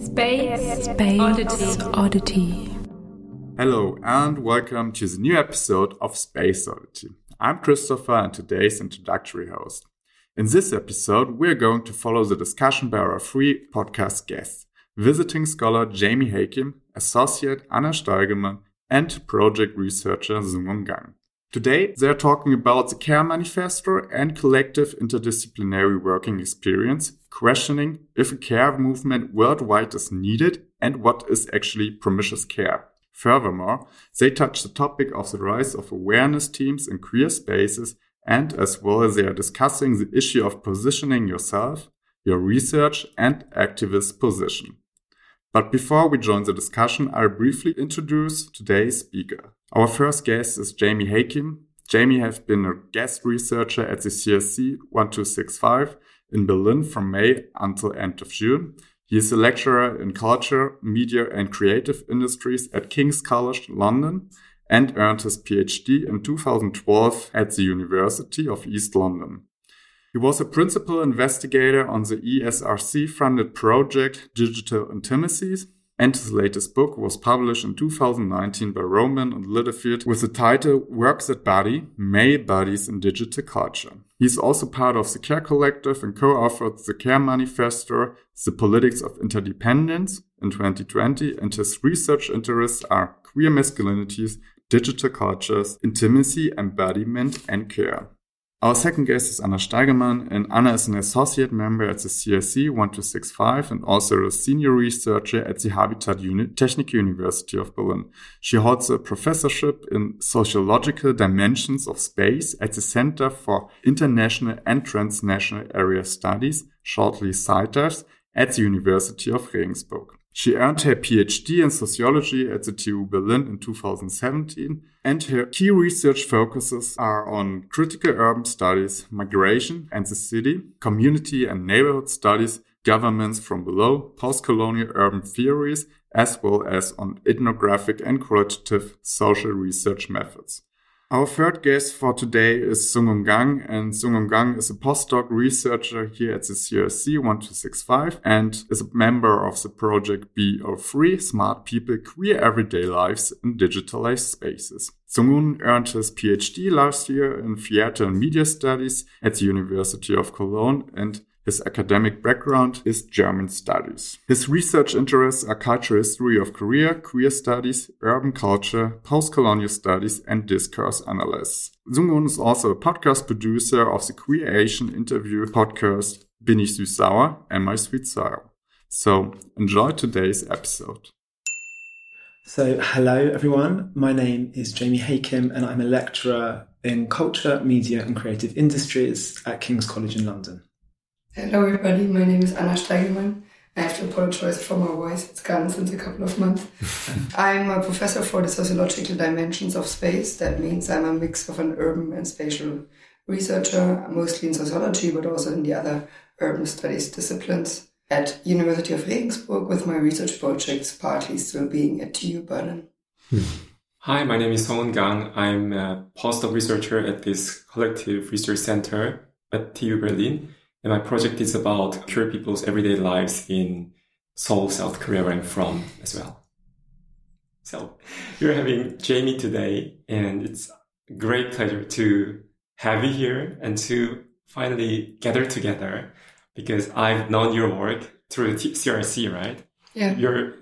Space, Space Oddity. Oddity. Hello and welcome to the new episode of Space Oddity. I'm Christopher and today's introductory host. In this episode, we're going to follow the discussion by our three podcast guests visiting scholar Jamie Hakim, associate Anna Steigemann, and project researcher Sung Un Gang. Today, they're talking about the CARE Manifesto and collective interdisciplinary working experience, questioning if a care movement worldwide is needed and what is actually promiscuous care. Furthermore, they touch the topic of the rise of awareness teams in queer spaces and as well as they are discussing the issue of positioning yourself, your research and activist position. But before we join the discussion, I'll briefly introduce today's speaker. Our first guest is Jamie Hakim. Jamie has been a guest researcher at the CRC 1265 in Berlin from May until end of June. He is a lecturer in culture, media, and creative industries at King's College London and earned his PhD in 2012 at the University of East London. He was a principal investigator on the ESRC funded project Digital Intimacies, and his latest book was published in 2019 by Rowman and Littlefield with the title Work That Body Male Bodies in Digital Culture. He's also part of the CARE Collective and co authored the CARE Manifesto, The Politics of Interdependence in 2020, and his research interests are queer masculinities, digital cultures, intimacy, embodiment, and care. Our second guest is Anna Steigemann, and Anna is an associate member at the CRC 1265 and also a senior researcher at the Habitat Unit Technical University of Berlin. She holds a professorship in sociological dimensions of space at the Center for International and Transnational Area Studies, shortly CITAS, at the University of Regensburg. She earned her PhD in sociology at the TU Berlin in 2017, and her key research focuses are on critical urban studies, migration and the city, community and neighborhood studies, governments from below, post-colonial urban theories, as well as on ethnographic and qualitative social research methods. Our third guest for today is Sung Un Gang, and Sung Un Gang is a postdoc researcher here at the CRC 1265 and is a member of the project BO3 Smart People Queer Everyday Lives in Digitalized Spaces. Sung Un earned his PhD last year in Theater and Media Studies at the University of Cologne and his academic background is German studies. His research interests are cultural history of Korea, queer studies, urban culture, post-colonial studies, and discourse analysis. Sung Un is also a podcast producer of the Queer Asian interview podcast Bin ich süß-sauer? Am I sweet-sour? So enjoy today's episode. So, hello everyone. My name is Jamie Hakim, and I'm a lecturer in culture, media, and creative industries at King's College in London. Hello everybody, my name is Anna Steigemann. I have to apologize for my voice, it's gone since a couple of months. I'm a professor for the sociological dimensions of space. That means I'm a mix of an urban and spatial researcher, mostly in sociology, but also in the other urban studies disciplines at University of Regensburg with my research projects partly still being at TU Berlin. Hmm. Hi, my name is Song Gang. I'm a postdoc researcher at this collective research center at TU Berlin. And my project is about queer people's everyday lives in Seoul, South Korea, where I'm from as well. So you're having Jamie today, and it's a great pleasure to have you here and to finally gather together because I've known your work through the CRC, right? Yeah. Your,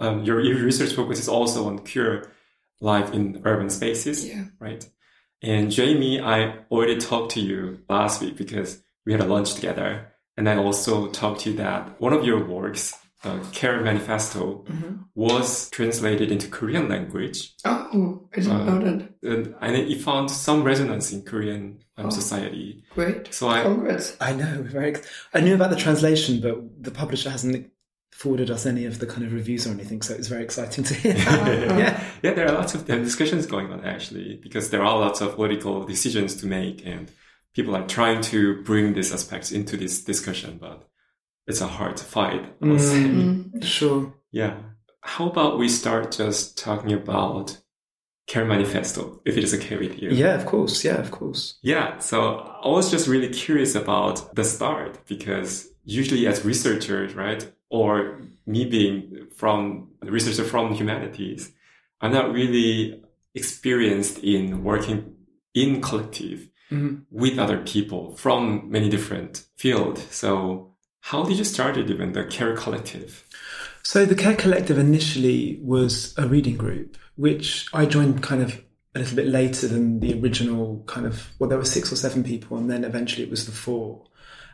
um, your, your research focus is also on queer life in urban spaces, Yeah. right? And Jamie, I already talked to you last week because we had a lunch together. And I also talked to you that one of your works, uh, Care Manifesto, was translated into Korean language. Oh, I didn't Uh, know that. And, and it found some resonance in Korean um, Oh. society. Great. So I, Congrats. I know, very. Ex- I knew about the translation, but the publisher hasn't forwarded us any of the kind of reviews or anything, so it was very exciting to hear. yeah. yeah, there are lots of discussions going on actually, because there are lots of political decisions to make and people are trying to bring these aspects into this discussion, but it's a hard fight. I would say. Mm. Sure. Yeah. How about we start just talking about Care Manifesto, if it is okay with you? Yeah, of course. Yeah, of course. Yeah. So I was just really curious about the start because usually as researchers, right, or me being from a researcher from humanities, I'm not really experienced in working in collective Mhm. with other people from many different fields. So how did you start it even the care collective? So the Care Collective initially was a reading group, which I joined kind of a little bit later than the original kind of, well, there were six or seven people, and then eventually it was the four.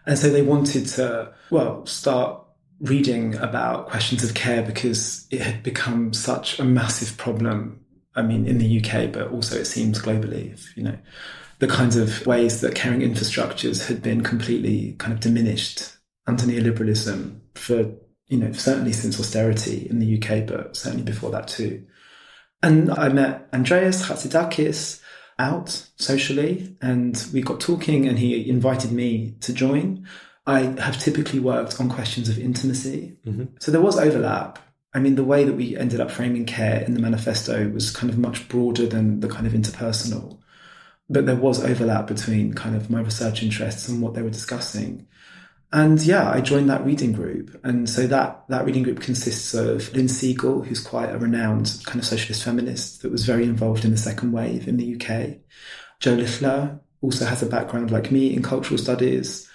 And so they wanted to, well, start reading about questions of care because it had become such a massive problem. I mean, in the UK, but also it seems globally, if, you know, the kinds of ways that caring infrastructures had been completely kind of diminished under neoliberalism for you know, certainly since austerity in the UK, but certainly before that too. And I met Andreas Chatzidakis out socially, and we got talking, and he invited me to join. I have typically worked on questions of intimacy, mm-hmm. so there was overlap. I mean, the way that we ended up framing care in the manifesto was kind of much broader than the kind of interpersonal, but there was overlap between kind of my research interests and what they were discussing. And yeah, I joined that reading group. And so that, that reading group consists of Lynne Segal, who's quite a renowned kind of socialist feminist that was very involved in the second wave in the UK. Jo Littler also has a background like me in cultural studies.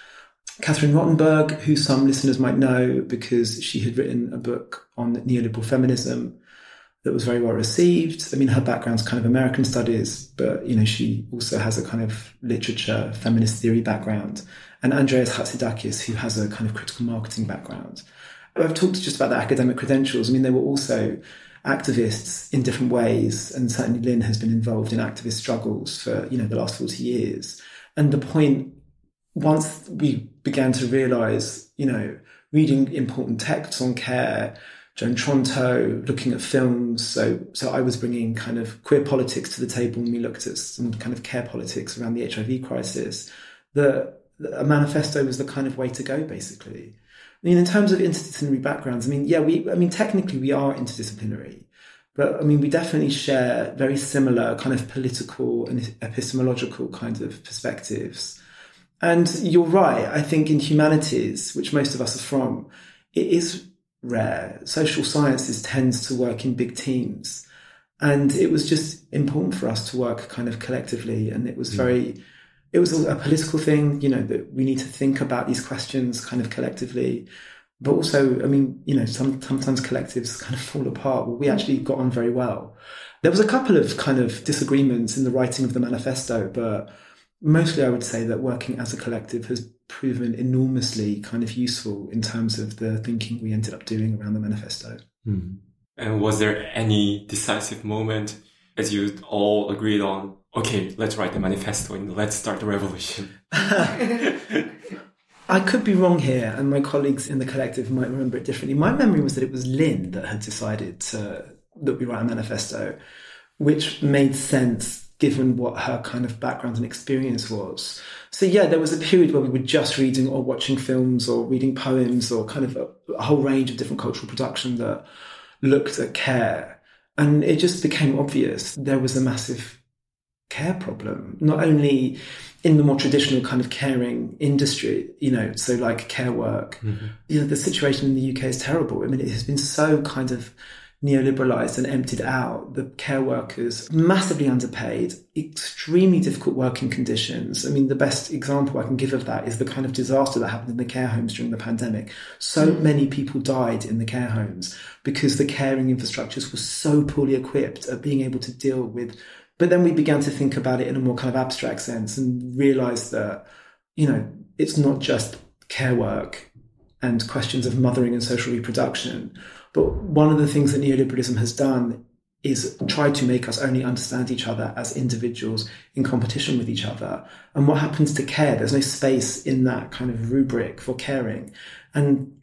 Catherine Rottenberg, who some listeners might know because she had written a book on neoliberal feminism that was very well received. I mean, her background's kind of American studies, but you know, she also has a kind of literature, feminist theory background. And Andreas Chatzidakis, who has a kind of critical marketing background. I've talked just about the academic credentials. I mean, they were also activists in different ways, and certainly Lynne has been involved in activist struggles for you know the last forty years. And the point, once we began to realise, you know, reading important texts on care, Joan Tronto, looking at films. So, so I was bringing kind of queer politics to the table, and we looked at some kind of care politics around the HIV crisis. The, a manifesto was the kind of way to go, basically. I mean, in terms of interdisciplinary backgrounds, I mean, yeah, we, I mean, technically we are interdisciplinary, but I mean, we definitely share very similar kind of political and epistemological kinds of perspectives. And you're right. I think in humanities, which most of us are from, it is rare. Social sciences tends to work in big teams. And it was just important for us to work kind of collectively. And it was mm. very, it was a political thing, you know, that we need to think about these questions kind of collectively. But also, I mean, you know, some, sometimes collectives kind of fall apart. Well, we actually got on very well. There was a couple of kind of disagreements in the writing of the manifesto, but mostly I would say that working as a collective has proven enormously kind of useful in terms of the thinking we ended up doing around the manifesto. Hmm. And was there any decisive moment as you all agreed on, okay, let's write the manifesto and let's start the revolution? I could be wrong here, and my colleagues in the collective might remember it differently. My memory was that it was Lynne that had decided to, that we write a manifesto, which made sense given what her kind of background and experience was. So yeah, there was a period where we were just reading or watching films or reading poems or kind of a, a whole range of different cultural production that looked at care. And it just became obvious there was a massive care problem, not only in the more traditional kind of caring industry, you know, so like care work. Mm-hmm. You know, the situation in the UK is terrible. I mean, it has been so kind of neoliberalized and emptied out. The care workers massively underpaid, extremely difficult working conditions. I mean, the best example I can give of that is the kind of disaster that happened in the care homes during the pandemic. So mm. many people died in the care homes because the caring infrastructures were so poorly equipped at being able to deal with. But then we began to think about it in a more kind of abstract sense and realized that, you know, it's not just care work and questions of mothering and social reproduction. But one of the things that neoliberalism has done is try to make us only understand each other as individuals in competition with each other. And what happens to care? There's no space in that kind of rubric for caring. And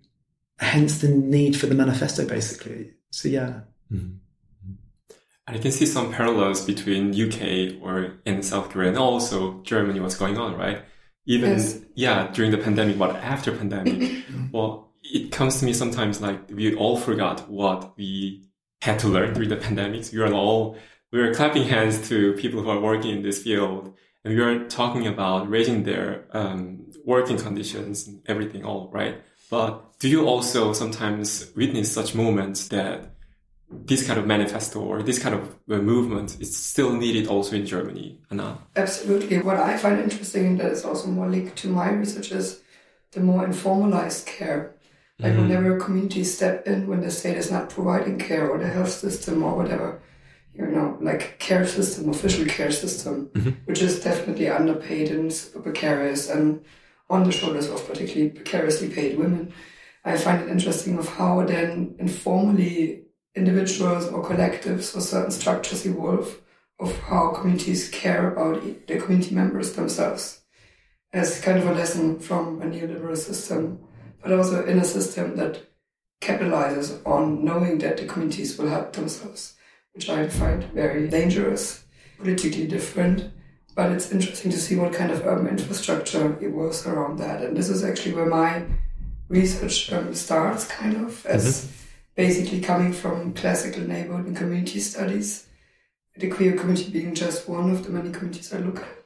hence the need for the manifesto, basically. So, yeah. And I can see some parallels between UK or in South Korea and also Germany, what's going on, right? Even, Yes. yeah, during the pandemic, but after pandemic, well, it comes to me sometimes like we all forgot what we had to learn during the pandemics. We are all, we were clapping hands to people who are working in this field and we are talking about raising their um, working conditions and everything all, right? But do you also sometimes witness such moments that this kind of manifesto or this kind of uh, movement is still needed also in Germany, Anna? Absolutely. What I find interesting, and that is also more linked to my research, is the more informalized care. Like Mhm. whenever communities step in when the state is not providing care or the health system or whatever, you know, like care system, official care system, which is definitely underpaid and super precarious and on the shoulders of particularly precariously paid women. I find it interesting of how then informally individuals or collectives or certain structures evolve of how communities care about e- their community members themselves as kind of a lesson from a neoliberal system, but also in a system that capitalizes on knowing that the communities will help themselves, which I find very dangerous, politically different. But it's interesting to see what kind of urban infrastructure evolves around that. And this is actually where my research um, starts, kind of, as basically coming from classical neighborhood and community studies, the queer community being just one of the many communities I look at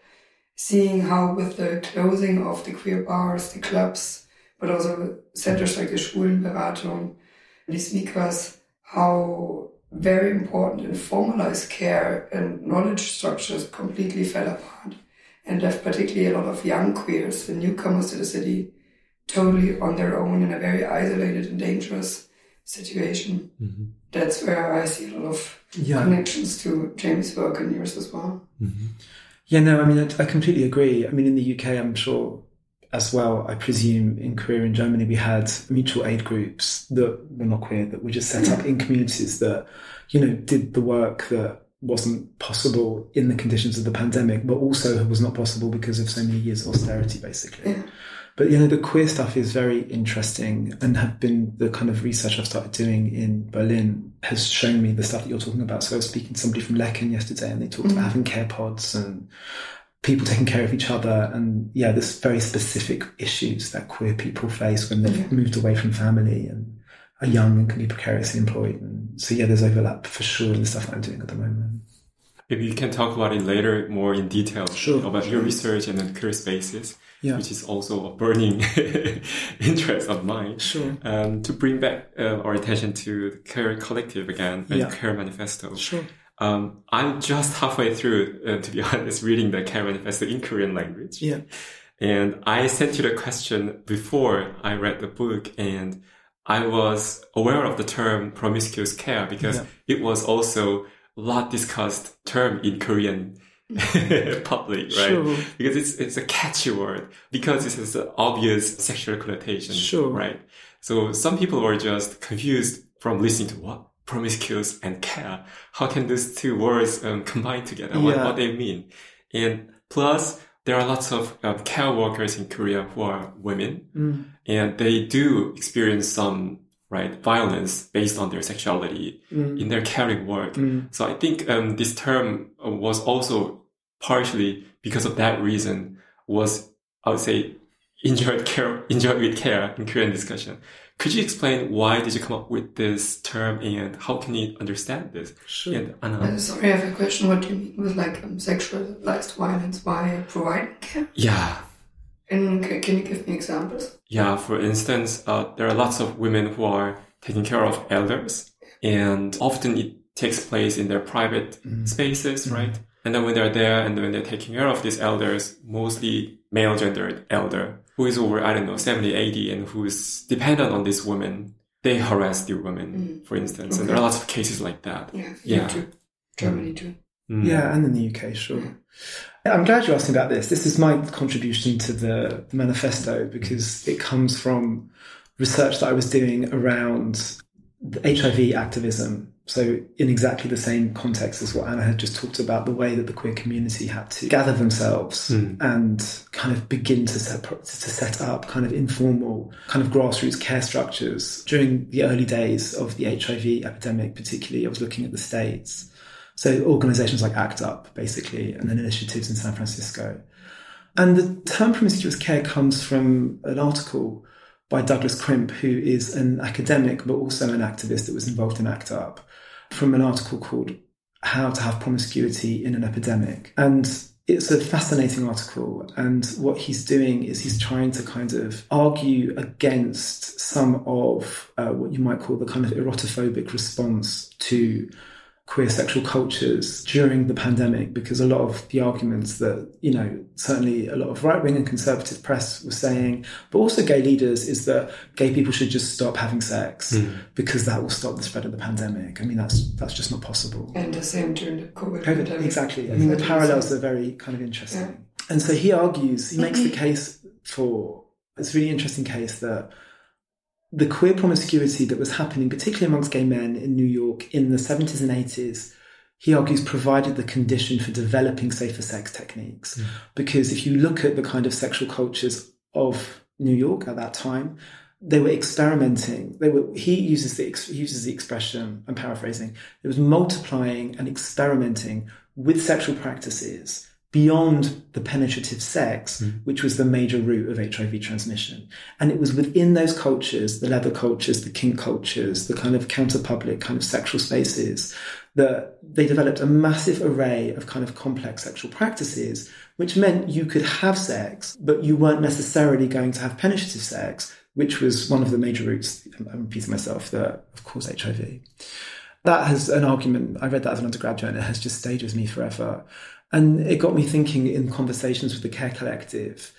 seeing how with the closing of the queer bars, the clubs, but also centers like the Schwulenberatung, these speakers, how very important and formalized care and knowledge structures completely fell apart and left particularly a lot of young queers, the newcomers to the city, totally on their own in a very isolated and dangerous situation. Mm-hmm. That's where I see a lot of Yeah. connections to James' work and yours as well. Mm-hmm. Yeah, no, I mean, I, I completely agree. I mean, in the UK, I'm sure as well, I presume in queer in Germany, we had mutual aid groups that were not queer, that were just set up in communities that, you know, did the work that wasn't possible in the conditions of the pandemic, but also was not possible because of so many years of austerity, basically. Yeah. But you know, the queer stuff is very interesting and have been the kind of research I've started doing in Berlin has shown me the stuff that you're talking about. So I was speaking to somebody from Lecken yesterday and they talked about mm. having care pods and people taking care of each other and yeah, there's very specific issues that queer people face when they've moved away from family and are young and can be precariously employed. And so yeah, there's overlap for sure in the stuff that I'm doing at the moment. Maybe you can talk about it later more in detail Sure. about your research and then queer spaces, Yeah. which is also a burning interest of mine. Sure. Um, to bring back uh, our attention to the Care Collective again and Yeah. Care Manifesto. Sure. Um, I'm just halfway through, uh, to be honest, reading the Care Manifesto in Korean language. Yeah. And I sent you the question before I read the book and I was aware of the term promiscuous care because Yeah. it was also a lot discussed term in Korean public, right? Sure. Because it's, it's a catchy word because it has an obvious sexual connotation, Sure. right? So some people were just confused from listening to what promiscuous and care. How can these two words um, combine together? What, Yeah. what they mean? And plus, there are lots of um, care workers in Korea who are women, Mm. and they do experience some right violence based on their sexuality Mm. in their caring work. Mm. So I think um, this term uh, was also partially because of that reason was I would say enjoyed care enjoyed with care in Korean discussion. Could you explain why did you come up with this term and how can you understand this? Sure. And Uh, Anna, sorry, I have a question. What do you mean with like um, sexualized violence by providing care? yeah, And c- can you give me examples? Yeah, for instance, uh, there are lots of women who are taking care of elders, and often it takes place in their private spaces, right? And then when they're there and when they're taking care of these elders, mostly male gendered elder, who is over, I don't know, 70, 80, and who's dependent on this woman, they harass the women, for instance. And there are lots of cases like that. Yeah, Yeah. too. Germany too. Mm. Yeah, and in the UK, sure. I'm glad you asked me about this. This is my contribution to the, the manifesto because it comes from research that I was doing around HIV activism. So, in exactly the same context as what Anna had just talked about, the way that the queer community had to gather themselves hmm. and kind of begin to set, to set up kind of informal, kind of grassroots care structures during the early days of the HIV epidemic, particularly. I was looking at the States. So organizations like ACT UP, basically, and then initiatives in San Francisco. And the term promiscuous care comes from an article by Douglas Crimp, who is an academic but also an activist that was involved in ACT UP, from an article called How to Have Promiscuity in an Epidemic. And it's a fascinating article, and what he's doing is he's trying to kind of argue against some of uh, what you might call the kind of erotophobic response to queer sexual cultures during the pandemic because a lot of the arguments that you know certainly a lot of right-wing and conservative press were saying but also gay leaders is that gay people should just stop having sex mm. because that will stop the spread of the pandemic. I mean that's that's just not possible. And the same during the covid pandemic. exactly. I mean the parallels are very kind of interesting. Yeah. and so he argues he makes the case for it's a really interesting case that the queer promiscuity that was happening, particularly amongst gay men in New York in the 70s and 80s, he argues provided the condition for developing safer sex techniques. Mm. Because if you look at the kind of sexual cultures of New York at that time, they were experimenting. They were. He uses the he uses the expression. I'm paraphrasing. It was multiplying and experimenting with sexual practices beyond the penetrative sex, mm. which was the major route of HIV transmission. And it was within those cultures, the leather cultures, the kink cultures, the kind of counter-public kind of sexual spaces, that they developed a massive array of kind of complex sexual practices, which meant you could have sex, but you weren't necessarily going to have penetrative sex, which was one of the major routes, I'm repeating myself, that of course HIV. That has an argument, I read that as an undergraduate and it has just stayed with me forever and it got me thinking in conversations with the Care Collective,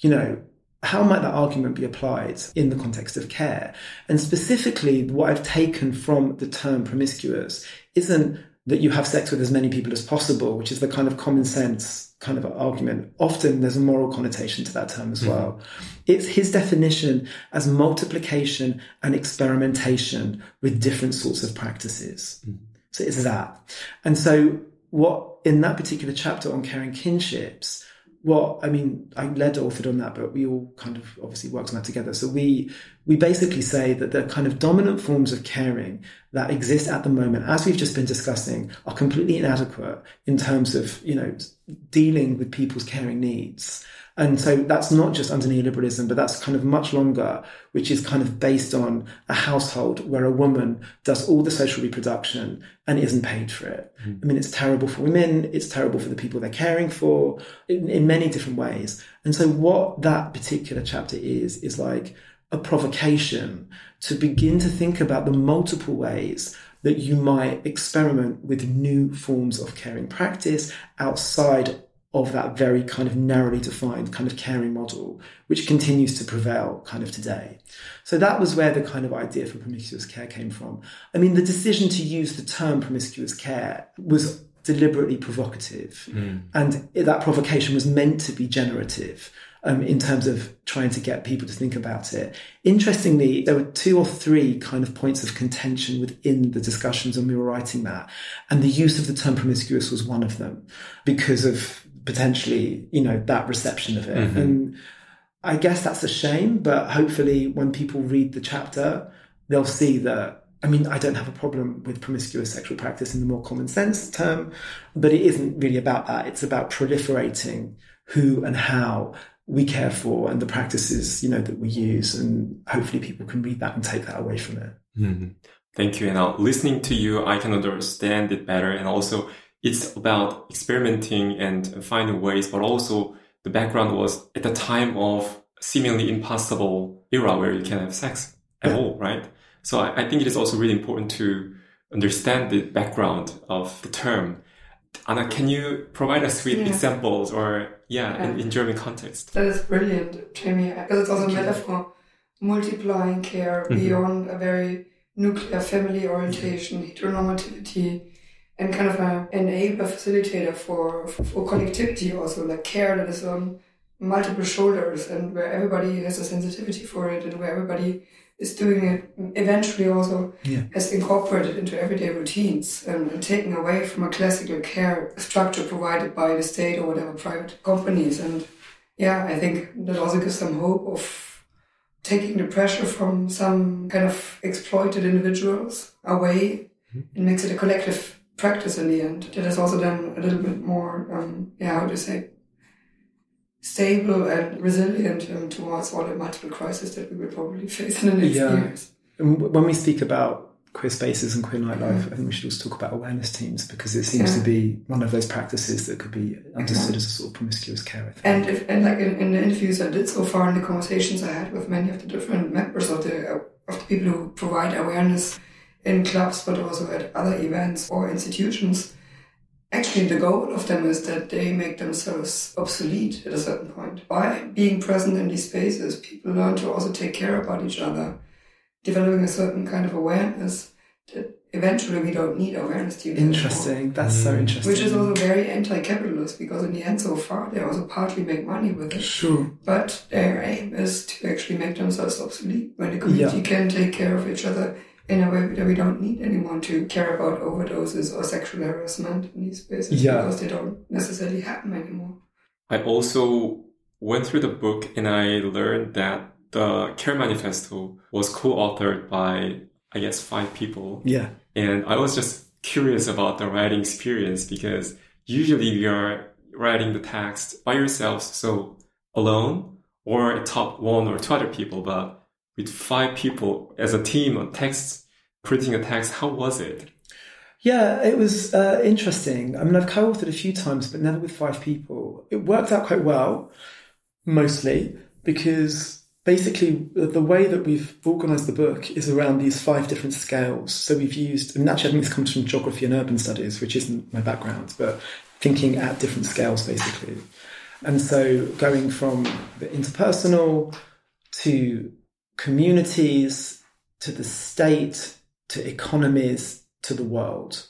you know, how might that argument be applied in the context of care? And specifically, what I've taken from the term promiscuous isn't that you have sex with as many people as possible, which is the kind of common sense kind of argument. Often there's a moral connotation to that term as mm-hmm. well. It's his definition as multiplication and experimentation with different sorts of practices. Mm-hmm. So it's that. And so what in that particular chapter on caring kinships, what I mean, I led authored on that, but we all kind of obviously worked on that together. So we we basically say that the kind of dominant forms of caring that exist at the moment, as we've just been discussing, are completely inadequate in terms of you know dealing with people's caring needs. And so that's not just under neoliberalism, but that's kind of much longer, which is kind of based on a household where a woman does all the social reproduction and isn't paid for it. Mm. I mean, it's terrible for women. It's terrible for the people they're caring for in, in many different ways. And so what that particular chapter is, is like a provocation to begin to think about the multiple ways that you might experiment with new forms of caring practice outside of that very kind of narrowly defined kind of caring model, which continues to prevail kind of today. So that was where the kind of idea for promiscuous care came from. I mean, the decision to use the term promiscuous care was deliberately provocative. Mm. And that provocation was meant to be generative. Um, in terms of trying to get people to think about it. Interestingly, there were two or three kind of points of contention within the discussions when we were writing that. And the use of the term promiscuous was one of them because of potentially, you know, that reception of it. Mm-hmm. And I guess that's a shame, but hopefully when people read the chapter, they'll see that I mean, I don't have a problem with promiscuous sexual practice in the more common sense term, but it isn't really about that. It's about proliferating who and how we care for and the practices, you know, that we use. And hopefully people can read that and take that away from it. Mm-hmm. Thank you. And now listening to you, I can understand it better. And also it's about experimenting and finding ways, but also the background was at the time of seemingly impossible era where you can have sex at yeah. all, right? So I, I think it is also really important to understand the background of the term. Anna, can you provide us with yeah. examples or, yeah, yeah. In, in, German context? That is brilliant, Jamie, because it's also a metaphor multiplying care mm-hmm. beyond a very nuclear family orientation, heteronormativity, and kind of an enabler facilitator for, for connectivity also, like care that is on multiple shoulders and where everybody has a sensitivity for it and where everybody is doing it eventually also yeah. has incorporated into everyday routines and, and taken away from a classical care structure provided by the state or whatever private companies. And yeah, I think that also gives some hope of taking the pressure from some kind of exploited individuals away mm-hmm. and makes it a collective practice in the end that is also then a little bit more, um, yeah, how do you say, stable and resilient um, towards all the multiple crises that we will probably face in the next yeah. years. when we speak about queer spaces and queer nightlife, I think we should also talk about awareness teams because it seems Yeah. to be one of those practices that could be understood as a sort of promiscuous care. And if, and like in, in the interviews I did so far, and the conversations I had with many of the different members of the of the people who provide awareness in clubs, but also at other events or institutions, actually the goal of them is that they make themselves obsolete at a certain point. By being present in these spaces, people learn to also take care about each other, developing a certain kind of awareness that eventually we don't need awareness teams. anymore. Interesting. That's so mm. interesting. Which is also very anti-capitalist because in the end, so far, they also partly make money with it. sure. But their aim is to actually make themselves obsolete when the community Yeah. can take care of each other in a way that we don't need anyone to care about overdoses or sexual harassment in these spaces Yeah. because they don't necessarily happen anymore. I also went through the book and I learned that the Care Manifesto was co-authored by, I guess, five people. Yeah. And I was just curious about the writing experience because usually you are writing the text by yourself, so alone, or a top one or two other people, but with five people as a team on text, printing a text, how was it? Yeah, it was uh, interesting. I mean, I've co-authored a few times, but never with five people. It worked out quite well, mostly because basically the way that we've organised the book is around these five different scales. So we've used, and actually I think this comes from geography and urban studies, which isn't my background, but thinking at different scales basically. And so going from the interpersonal to communities to the state to economies to the world.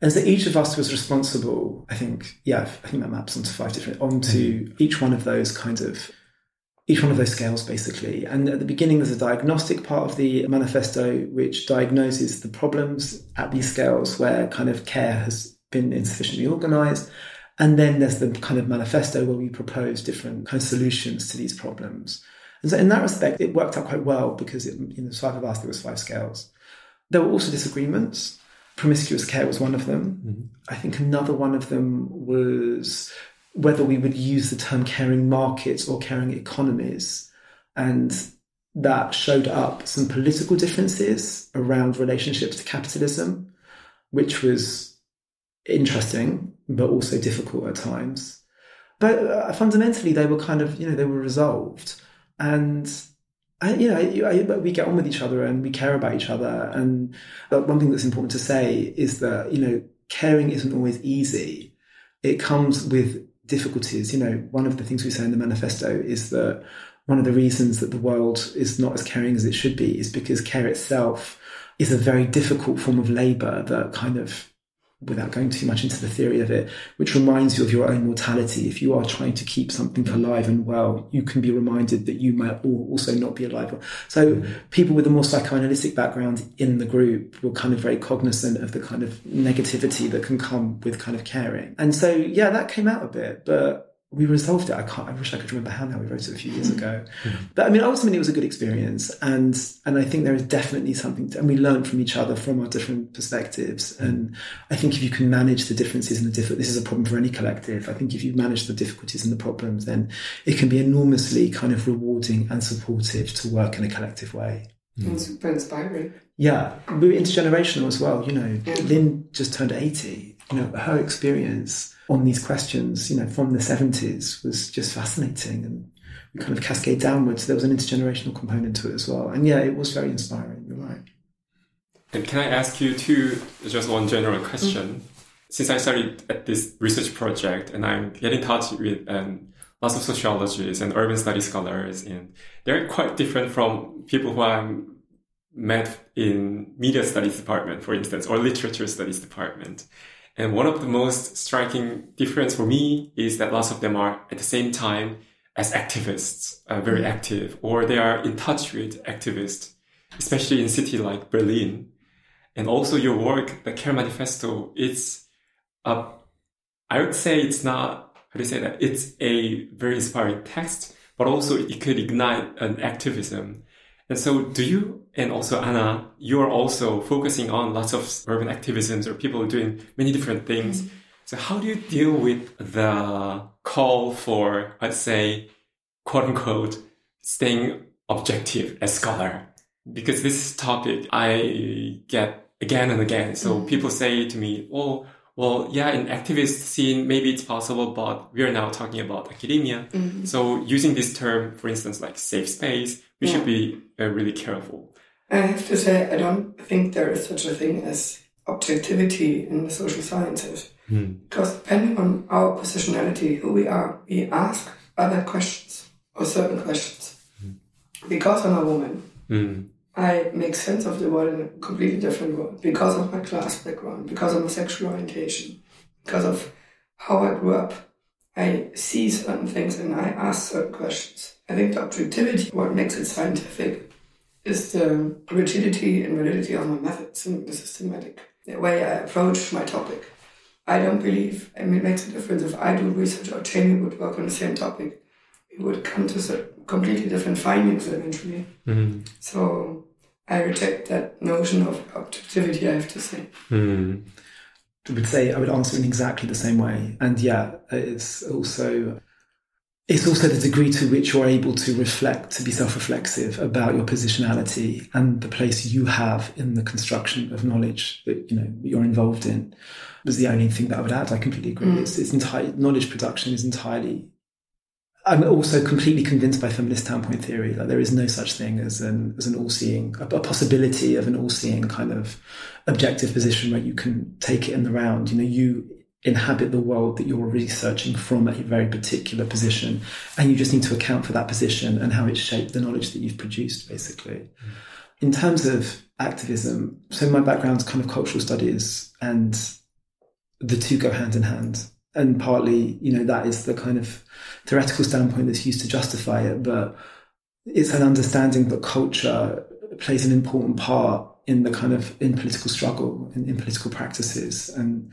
And so each of us was responsible, I think, yeah, I think that maps onto five different, onto mm-hmm. each one of those kinds of, each one of those scales basically. And at the beginning, there's a diagnostic part of the manifesto which diagnoses the problems at these scales where kind of care has been insufficiently organized. And then there's the kind of manifesto where we propose different kind of solutions to these problems. And so in that respect, it worked out quite well because it, in the five of us, there was five scales. There were also disagreements. Promiscuous care was one of them. I think another one of them was whether we would use the term caring markets or caring economies. And that showed up some political differences around relationships to capitalism, which was interesting, but also difficult at times. But uh, fundamentally, they were kind of, you know, they were resolved. And I, you know, I, we get on with each other and we care about each other. And uh, one thing that's important to say is that, you know, caring isn't always easy. It comes with difficulties. You know, one of the things we say in the manifesto is that one of the reasons that the world is not as caring as it should be is because care itself is a very difficult form of labor that kind of without going too much into the theory of it, which reminds you of your own mortality. If you are trying to keep something alive and well, you can be reminded that you might also not be alive. So people with a more psychoanalytic background in the group were kind of very cognizant of the kind of negativity that can come with kind of caring. And so, yeah, that came out a bit, but we resolved it. I can't. I wish I could remember how now. We wrote it a few years hmm. ago, but I mean, ultimately, it was a good experience, and and I think there is definitely something, to, and we learned from each other from our different perspectives. Hmm. And I think if you can manage the differences and the different, this is a problem for any collective. I think if you manage the difficulties and the problems, then it can be enormously kind of rewarding and supportive to work in a collective way. Hmm. And super inspiring. Yeah, we were intergenerational as well. You know, Yeah. Lynne just turned eighty. You know, her experience on these questions, you know, from the seventies was just fascinating, and we kind of cascade downwards. There was an intergenerational component to it as well, and yeah, it was very inspiring. You're right. And can I ask you too, just one general question? Since I started at this research project and I'm getting in touch with um, lots of sociologists and urban studies scholars, and they're quite different from people who I'm met in media studies department, for instance, or literature studies department. And one of the most striking difference for me is that lots of them are at the same time as activists, uh, very active, or they are in touch with activists, especially in city like Berlin. And also your work, the Care Manifesto, it's, uh, I would say it's not, how do you say that? It's a very inspiring text, but also it could ignite an activism. And so do you, and also Anna, you are also focusing on lots of urban activisms or people doing many different things. So how do you deal with the call for, let's say, quote unquote, staying objective as scholar? because this topic I get again and again. So Mm. people say to me, "Oh, well, yeah, in activist scene, maybe it's possible, but we are now talking about academia. Mhm. So using this term, for instance, like safe space, we should be uh, really careful. I have to say, I don't think there is such a thing as objectivity in the social sciences. Because depending on our positionality, who we are, we ask other questions or certain questions. Because I'm a woman, Mm. I make sense of the world in a completely different way because of my class background, because of my sexual orientation, because of how I grew up. I see certain things and I ask certain questions. I think the objectivity, what makes it scientific, is the rigidity and validity of my methods and the systematic the way I approach my topic. I don't believe, I mean, it makes a difference if I do research or Jamie would work on the same topic. We would come to completely different findings eventually. Mm. So I reject that notion of objectivity, I have to say. Mm. I would say I would answer in exactly the same way. And yeah, it's also it's also the degree to which you're able to reflect, to be self-reflexive about your positionality and the place you have in the construction of knowledge that you know you're involved in. Was the only thing that I would add. I completely agree. Mm. It's, it's entirely knowledge production is entirely. I'm also completely convinced by feminist standpoint theory that there is no such thing as an as an all-seeing a, a possibility of an all-seeing kind of objective position where you can take it in the round. You know, you inhabit the world that you're researching from a very particular position, and you just need to account for that position and how it shaped the knowledge that you've produced, basically. In terms of activism, so my background's kind of cultural studies, and the two go hand in hand. And partly, you know, that is the kind of theoretical standpoint that's used to justify it, but it's an understanding that culture plays an important part in the kind of in political struggle in, in political practices and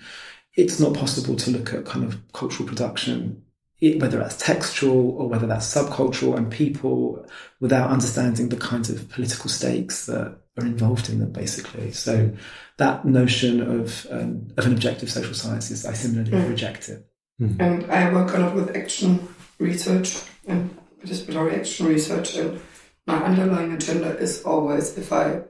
it's not possible to look at kind of cultural production whether that's textual or whether that's subcultural and people without understanding the kinds of political stakes that are involved in them basically. So that notion of um, of an objective social science is i similarly Mm. reject it. And I work a lot with action research and participatory action research, and my underlying agenda is always if I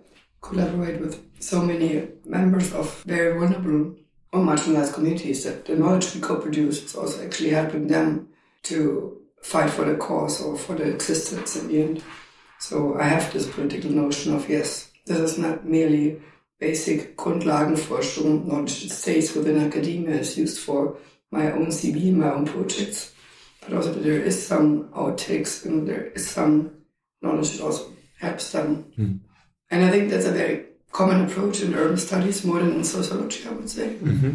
collaborate with so many members of very vulnerable or marginalized communities that the knowledge we co-produce is also actually helping them to fight for the cause or for the existence in the end. So I have this political notion of yes, this is not merely basic Grundlagenforschung, knowledge that stays within academia is used for my own CV, my own projects, but also that there is some outtakes and there is some knowledge that also helps them. Mm. And I think that's a very common approach in urban studies more than in sociology, I would say, Mm-hmm.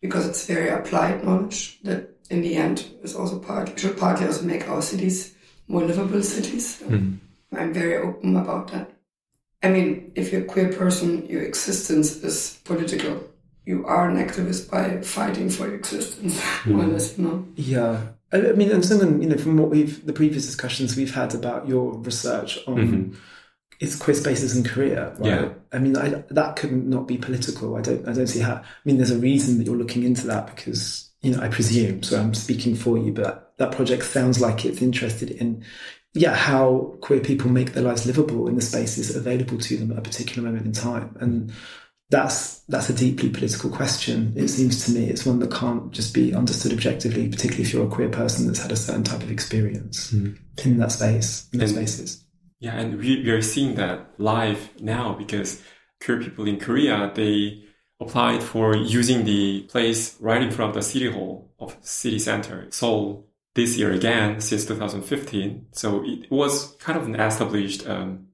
because it's very applied knowledge that in the end is also part, should partly also make our cities more livable cities. So Mm. I'm very open about that. I mean, if you're a queer person, your existence is political. You are an activist by fighting for your existence, more or less, you know. Yeah. I I mean, and something, you know, from what we've, the previous discussions we've had about your research on Mhm. It's queer spaces in Korea, right? Yeah. I mean, I, that could not be political. I don't, I don't see how, I mean, there's a reason that you're looking into that because, you know, I presume, so I'm speaking for you, but that project sounds like it's interested in, yeah, how queer people make their lives livable in the spaces available to them at a particular moment in time. And that's that's a deeply political question. It seems to me it's one that can't just be understood objectively, particularly if you're a queer person that's had a certain type of experience hmm. in that space, in those And- spaces. Yeah, and we, we are seeing that live now because queer people in Korea, they applied for using the place right in front of the city hall of city center, Seoul, this year again since 2015. So it was kind of an established, um,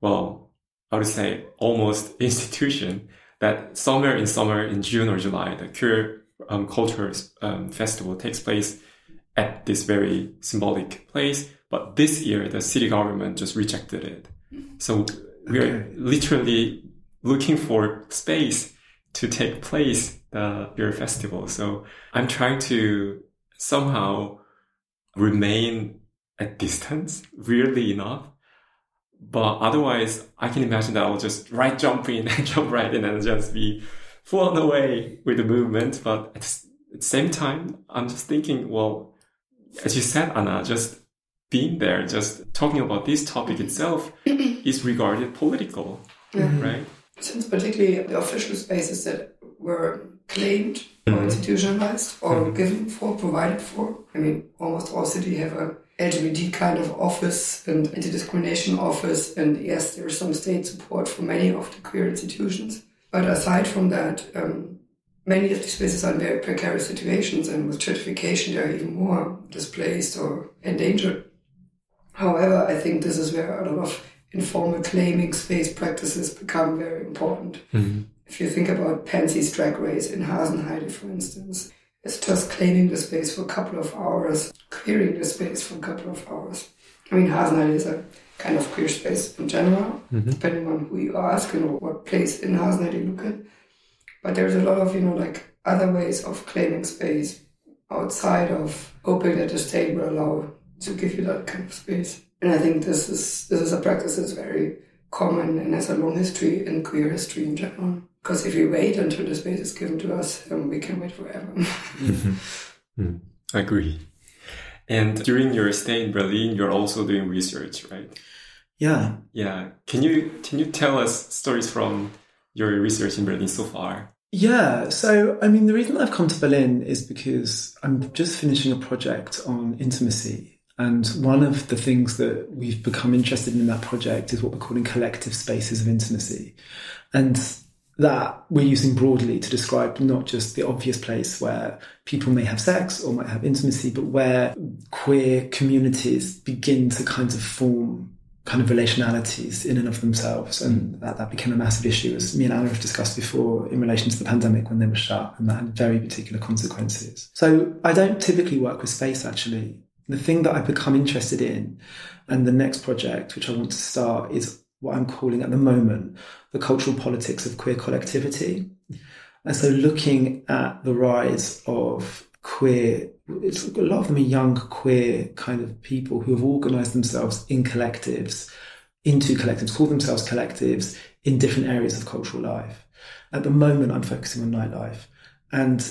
well, I would say almost institution that somewhere in summer in June or July, the queer um, culture um, festival takes place at this very symbolic place. But this year, the city government just rejected it. Mm-hmm. So we are Okay. literally looking for space to take place the beer festival. So I'm trying to somehow remain at distance, weirdly enough. But otherwise, I can imagine that I'll just right jump in and jump right in and just be flown away with the movement. But at the at the same time, I'm just thinking, well, as you said, Anna, just being there, just talking about this topic itself is regarded political, mm-hmm. right? Since particularly the official spaces that were claimed or mm-hmm. institutionalized or mm-hmm. given for, provided for. I mean, almost all cities have a LGBT kind of office and anti-discrimination office, and yes, there is some state support for many of the queer institutions. But aside from that, um, many of these spaces are in very precarious situations, and with gentrification, they are even more displaced or endangered. However, I think this is where a lot of informal claiming space practices become very important. Mm-hmm. If you think about Pansy's drag race in Hasenheide, for instance, it's just claiming the space for a couple of hours, clearing the space for a couple of hours. I mean, Hasenheide is a kind of queer space in general, mm-hmm. depending on who you ask and what place in Hasenheide you look at. But there's a lot of, you know, like other ways of claiming space outside of hoping that the state will allow to give you that kind of space. And I think this is this is a practice that's very common and has a long history in queer history in general. Because if we wait until the space is given to us, then we can wait forever. I agree. And during your stay in Berlin, you're also doing research, right? Yeah. Yeah. Can you can you tell us stories from your research in Berlin so far? Yeah, so I mean, the reason I've come to Berlin is because I'm just finishing a project on intimacy. And one of the things that we've become interested in in that project is what we're calling collective spaces of intimacy. And that we're using broadly to describe not just the obvious place where people may have sex or might have intimacy, but where queer communities begin to kind of form kind of relationalities in and of themselves. And mm. that, that became a massive issue, as me and Anna have discussed before, in relation to the pandemic when they were shut, and that had very particular consequences. So I don't typically work with space actually. The thing that I've become interested in, and the next project which I want to start, is what I'm calling at the moment the cultural politics of queer collectivity. And so looking at the rise of queer, it's, a lot of them are young queer kind of people who have organized themselves in collectives, into collectives, call themselves collectives in different areas of cultural life. At the moment, I'm focusing on nightlife. And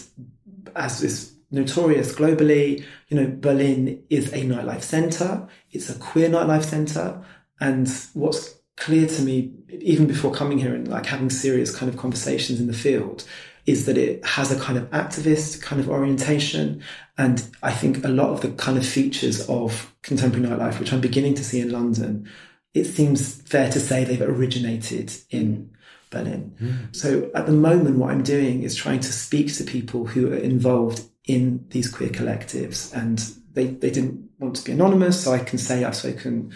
as is notorious globally, you know, Berlin is a nightlife center. It's a queer nightlife center. And what's clear to me, even before coming here and like having serious kind of conversations in the field, is that it has a kind of activist kind of orientation. And I think a lot of the kind of features of contemporary nightlife, which I'm beginning to see in London, it seems fair to say they've originated in Berlin. Mm. So at the moment, what I'm doing is trying to speak to people who are involved in these queer collectives and they, they didn't want to be anonymous. So I can say I've spoken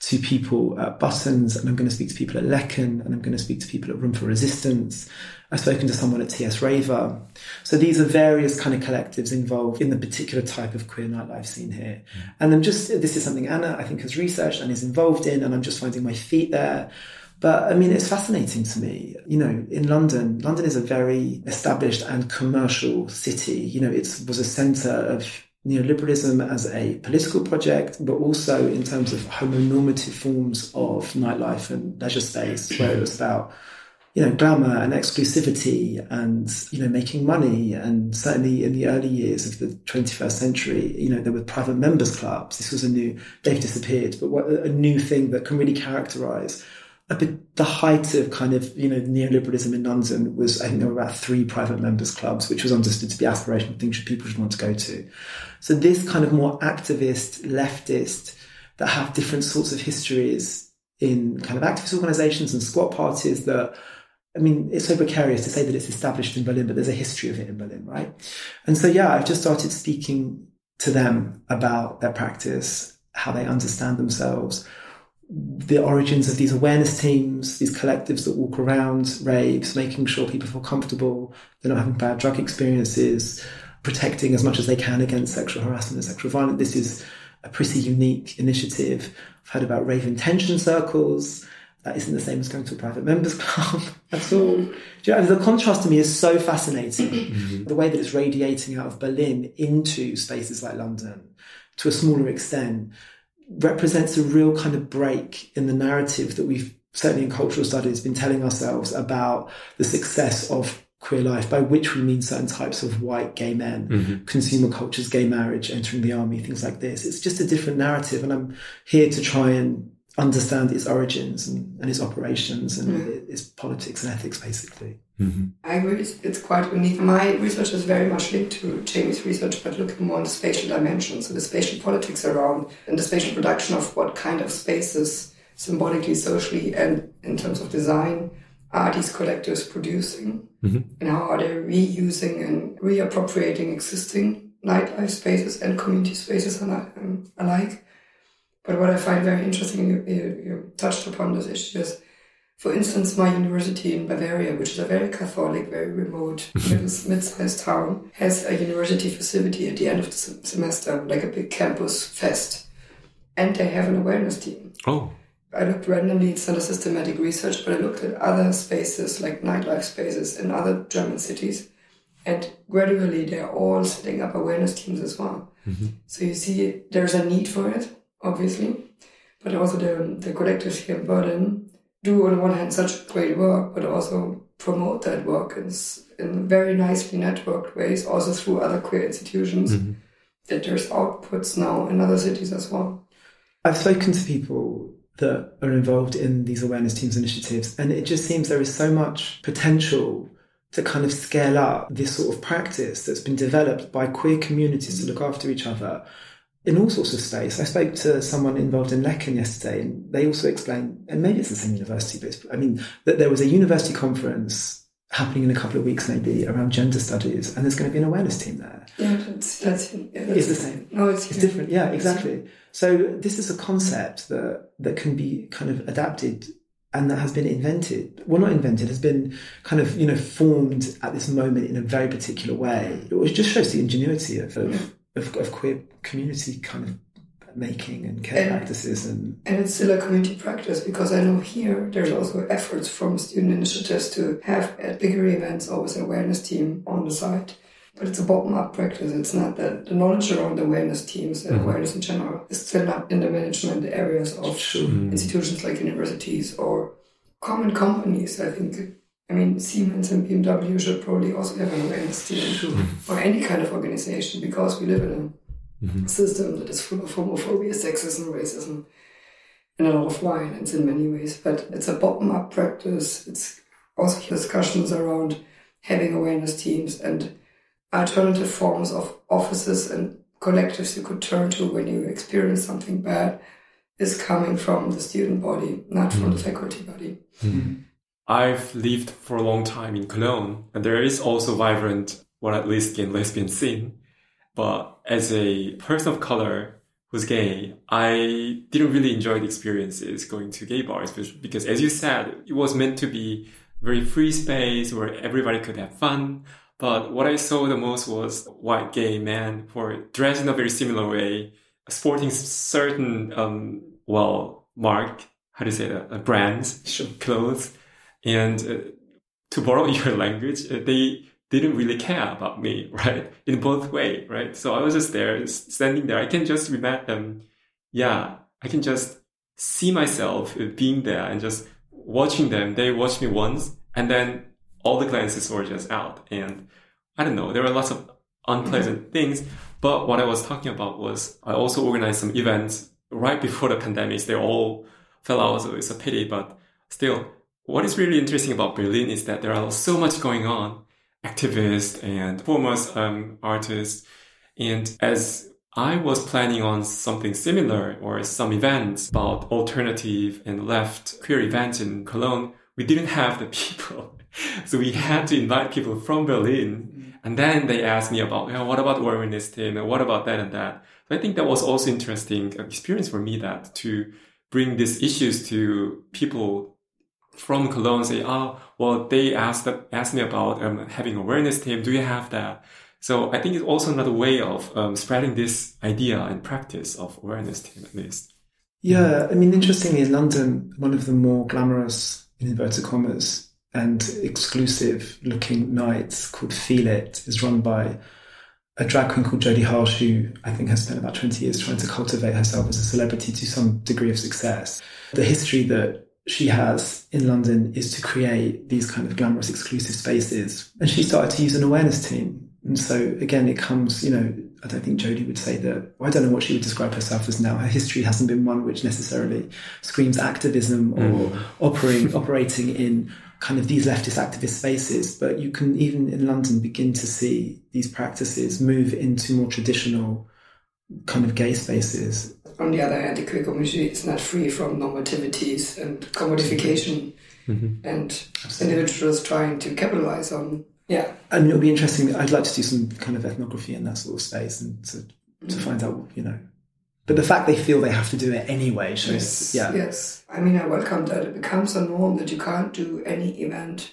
to people at Buttons and I'm going to speak to people at Lecken and I'm going to speak to people at Room for Resistance. I've spoken to someone at TS Raver. So these are various kind of collectives involved in the particular type of queer nightlife scene here. Mm. And I'm just, this is something Anna, I think, has researched and is involved in, and I'm just finding my feet there. But I mean, it's fascinating to me. You know, in London, London is a very established and commercial city. You know, it was a centre of neoliberalism as a political project, but also in terms of homonormative forms of nightlife and leisure space, where it was about you know, glamour and exclusivity and, you know, making money. And certainly in the early years of the 21st century, you know, there were private members clubs. This was a new, they've disappeared, but what, a new thing that can really characterize a bit, the height of kind of, you know, neoliberalism in London was, I think there were about three private members clubs, which was understood to be aspirational things that people should want to go to. So this kind of more activist, leftist, that have different sorts of histories in kind of activist organizations and squat parties that I mean, it's so precarious to say that it's established in Berlin, but there's a history of it in Berlin, right? And so, yeah, I've just started speaking to them about their practice, how they understand themselves, the origins of these awareness teams, these collectives that walk around raves, making sure people feel comfortable, they're not having bad drug experiences, protecting as much as they can against sexual harassment and sexual violence. This is a pretty unique initiative. I've heard about rave intention circles that isn't the same as going to a private members club at all. You know, the contrast to me is so fascinating. Mm-hmm. The way that it's radiating out of Berlin into spaces like London, to a smaller extent, represents a real kind of break in the narrative that we've certainly in cultural studies been telling ourselves about the success of queer life, by which we mean certain types of white gay men, Mm-hmm. consumer cultures, gay marriage, entering the army, things like this. It's just a different narrative, and I'm here to try and understand its origins and, and its operations and its politics and ethics, basically. I agree, it's, quite unique. My research is very much linked to Jamie's research, but looking more on the spatial dimensions, so the spatial politics around and the spatial production of what kind of spaces, symbolically, socially, and in terms of design, are these collectives producing, and how are they reusing and reappropriating existing nightlife spaces and community spaces um, alike. But what I find very interesting, you, you, you touched upon this issue, is for instance, my university in Bavaria, which is a very Catholic, very remote, mhm. mid-sized town, has a university facility at the end of the sem- semester, like a big campus fest. And they have an awareness team. Oh. I looked randomly, it's not a systematic research, but I looked at other spaces, like nightlife spaces in other German cities. And gradually, they're all setting up awareness teams as well. Mm-hmm. So you see, there's a need for it, obviously. But also, the, the collectives here in Berlin do, on the one hand, such great work, but also promote that work in, in very nicely networked ways, also through other queer institutions, mm-hmm. that there's outputs now in other cities as well. I've spoken to people that are involved in these awareness teams initiatives, and it just seems there is so much potential to kind of scale up this sort of practice that's been developed by queer communities to look after each other in all sorts of space. I spoke to someone involved in Lecken yesterday, and they also explained, and maybe it's the same university, but it's, I mean, that there was a university conference happening in a couple of weeks, maybe around gender studies, and there's going to be an awareness team there. Yeah, that's, that's, yeah, that's It's the same. No, oh, it's, It's different. Yeah, exactly. So this is a concept that that can be kind of adapted and that has been invented. Well, not invented, has been kind of you know formed at this moment in a very particular way. It just shows the ingenuity of of, of, of queer community kind of making and care And- practices and And it's still a community practice because I know here there's also efforts from student initiatives to have at bigger events always an awareness team on the side. But it's a bottom up practice. It's not that the knowledge around the awareness teams and mm-hmm. awareness in general is still not in the management areas of mm. institutions like universities or common companies. I think, I mean, Siemens and BMW should probably also have an awareness team or any kind of organization because we live in a mm-hmm. system that is full of homophobia, sexism, racism and a lot of violence in many ways. But it's a bottom up practice. It's also discussions around having awareness teams and alternative forms of offices and collectives you could turn to when you experience something bad is coming from the student body, not from the mm-hmm. faculty body. Mm-hmm. I've lived for a long time in Cologne, and there is also vibrant, well, at least gay and lesbian scene. But as a person of color who's gay, I didn't really enjoy the experiences going to gay bars because- because, as you said, it was meant to be very free space where everybody could have fun. But what I saw the most was white gay men who were dressed in a very similar way, sporting certain, um, well, mark, how do you say that, uh, brands, Sure. clothes. And uh, to borrow your language, uh, they didn't really care about me, right? In both way, right? So I was just there, standing there. I can just remember, um, yeah, I can just see myself uh, being there and just watching them. They watched me once, and then all the glances were just out. And I don't know, there were lots of unpleasant things. But what I was talking about was I also organized some events right before the pandemic. They all fell out, so it's a pity. But still, what is really interesting about Berlin is that there are so much going on, activists and performers, um, artists. And as I was planning on something similar or some events about alternative and left queer events in Cologne, we didn't have the people. So we had to invite people from Berlin. And then they asked me about, you know, what about awareness team and what about that and that. So I think that was also interesting experience for me that to bring these issues to people from Cologne say, oh, well, they asked, asked me about um, having awareness team. Do you have that? So I think it's also another way of um, spreading this idea and practice of awareness team at least. Yeah, I mean, interestingly, in London, one of the more glamorous, in inverted commas, and exclusive looking nights called Feel It is run by a drag queen called Jodie Harsh, who I think has spent about 20 years trying to cultivate herself as a celebrity to some degree of success. The history that she has in London is to create these kind of glamorous exclusive spaces. And she started to use an awareness team. And so again, it comes, you know, I don't think Jodie would say that, I don't know what she would describe herself as now. Her history hasn't been one which necessarily screams activism or mm. operating, operating in kind of these leftist activist spaces. But you can even in London begin to see these practices move into more traditional kind of gay spaces. On the other hand, the queer community is not free from normativities and commodification mm-hmm. and Absolutely. individuals trying to capitalize on yeah. And it'll be interesting. I'd like to do some kind of ethnography in that sort of space and to, to find out, you know. But the fact they feel they have to do it anyway shows, yes, yeah. Yes. I mean, I welcome that it becomes a norm that you can't do any event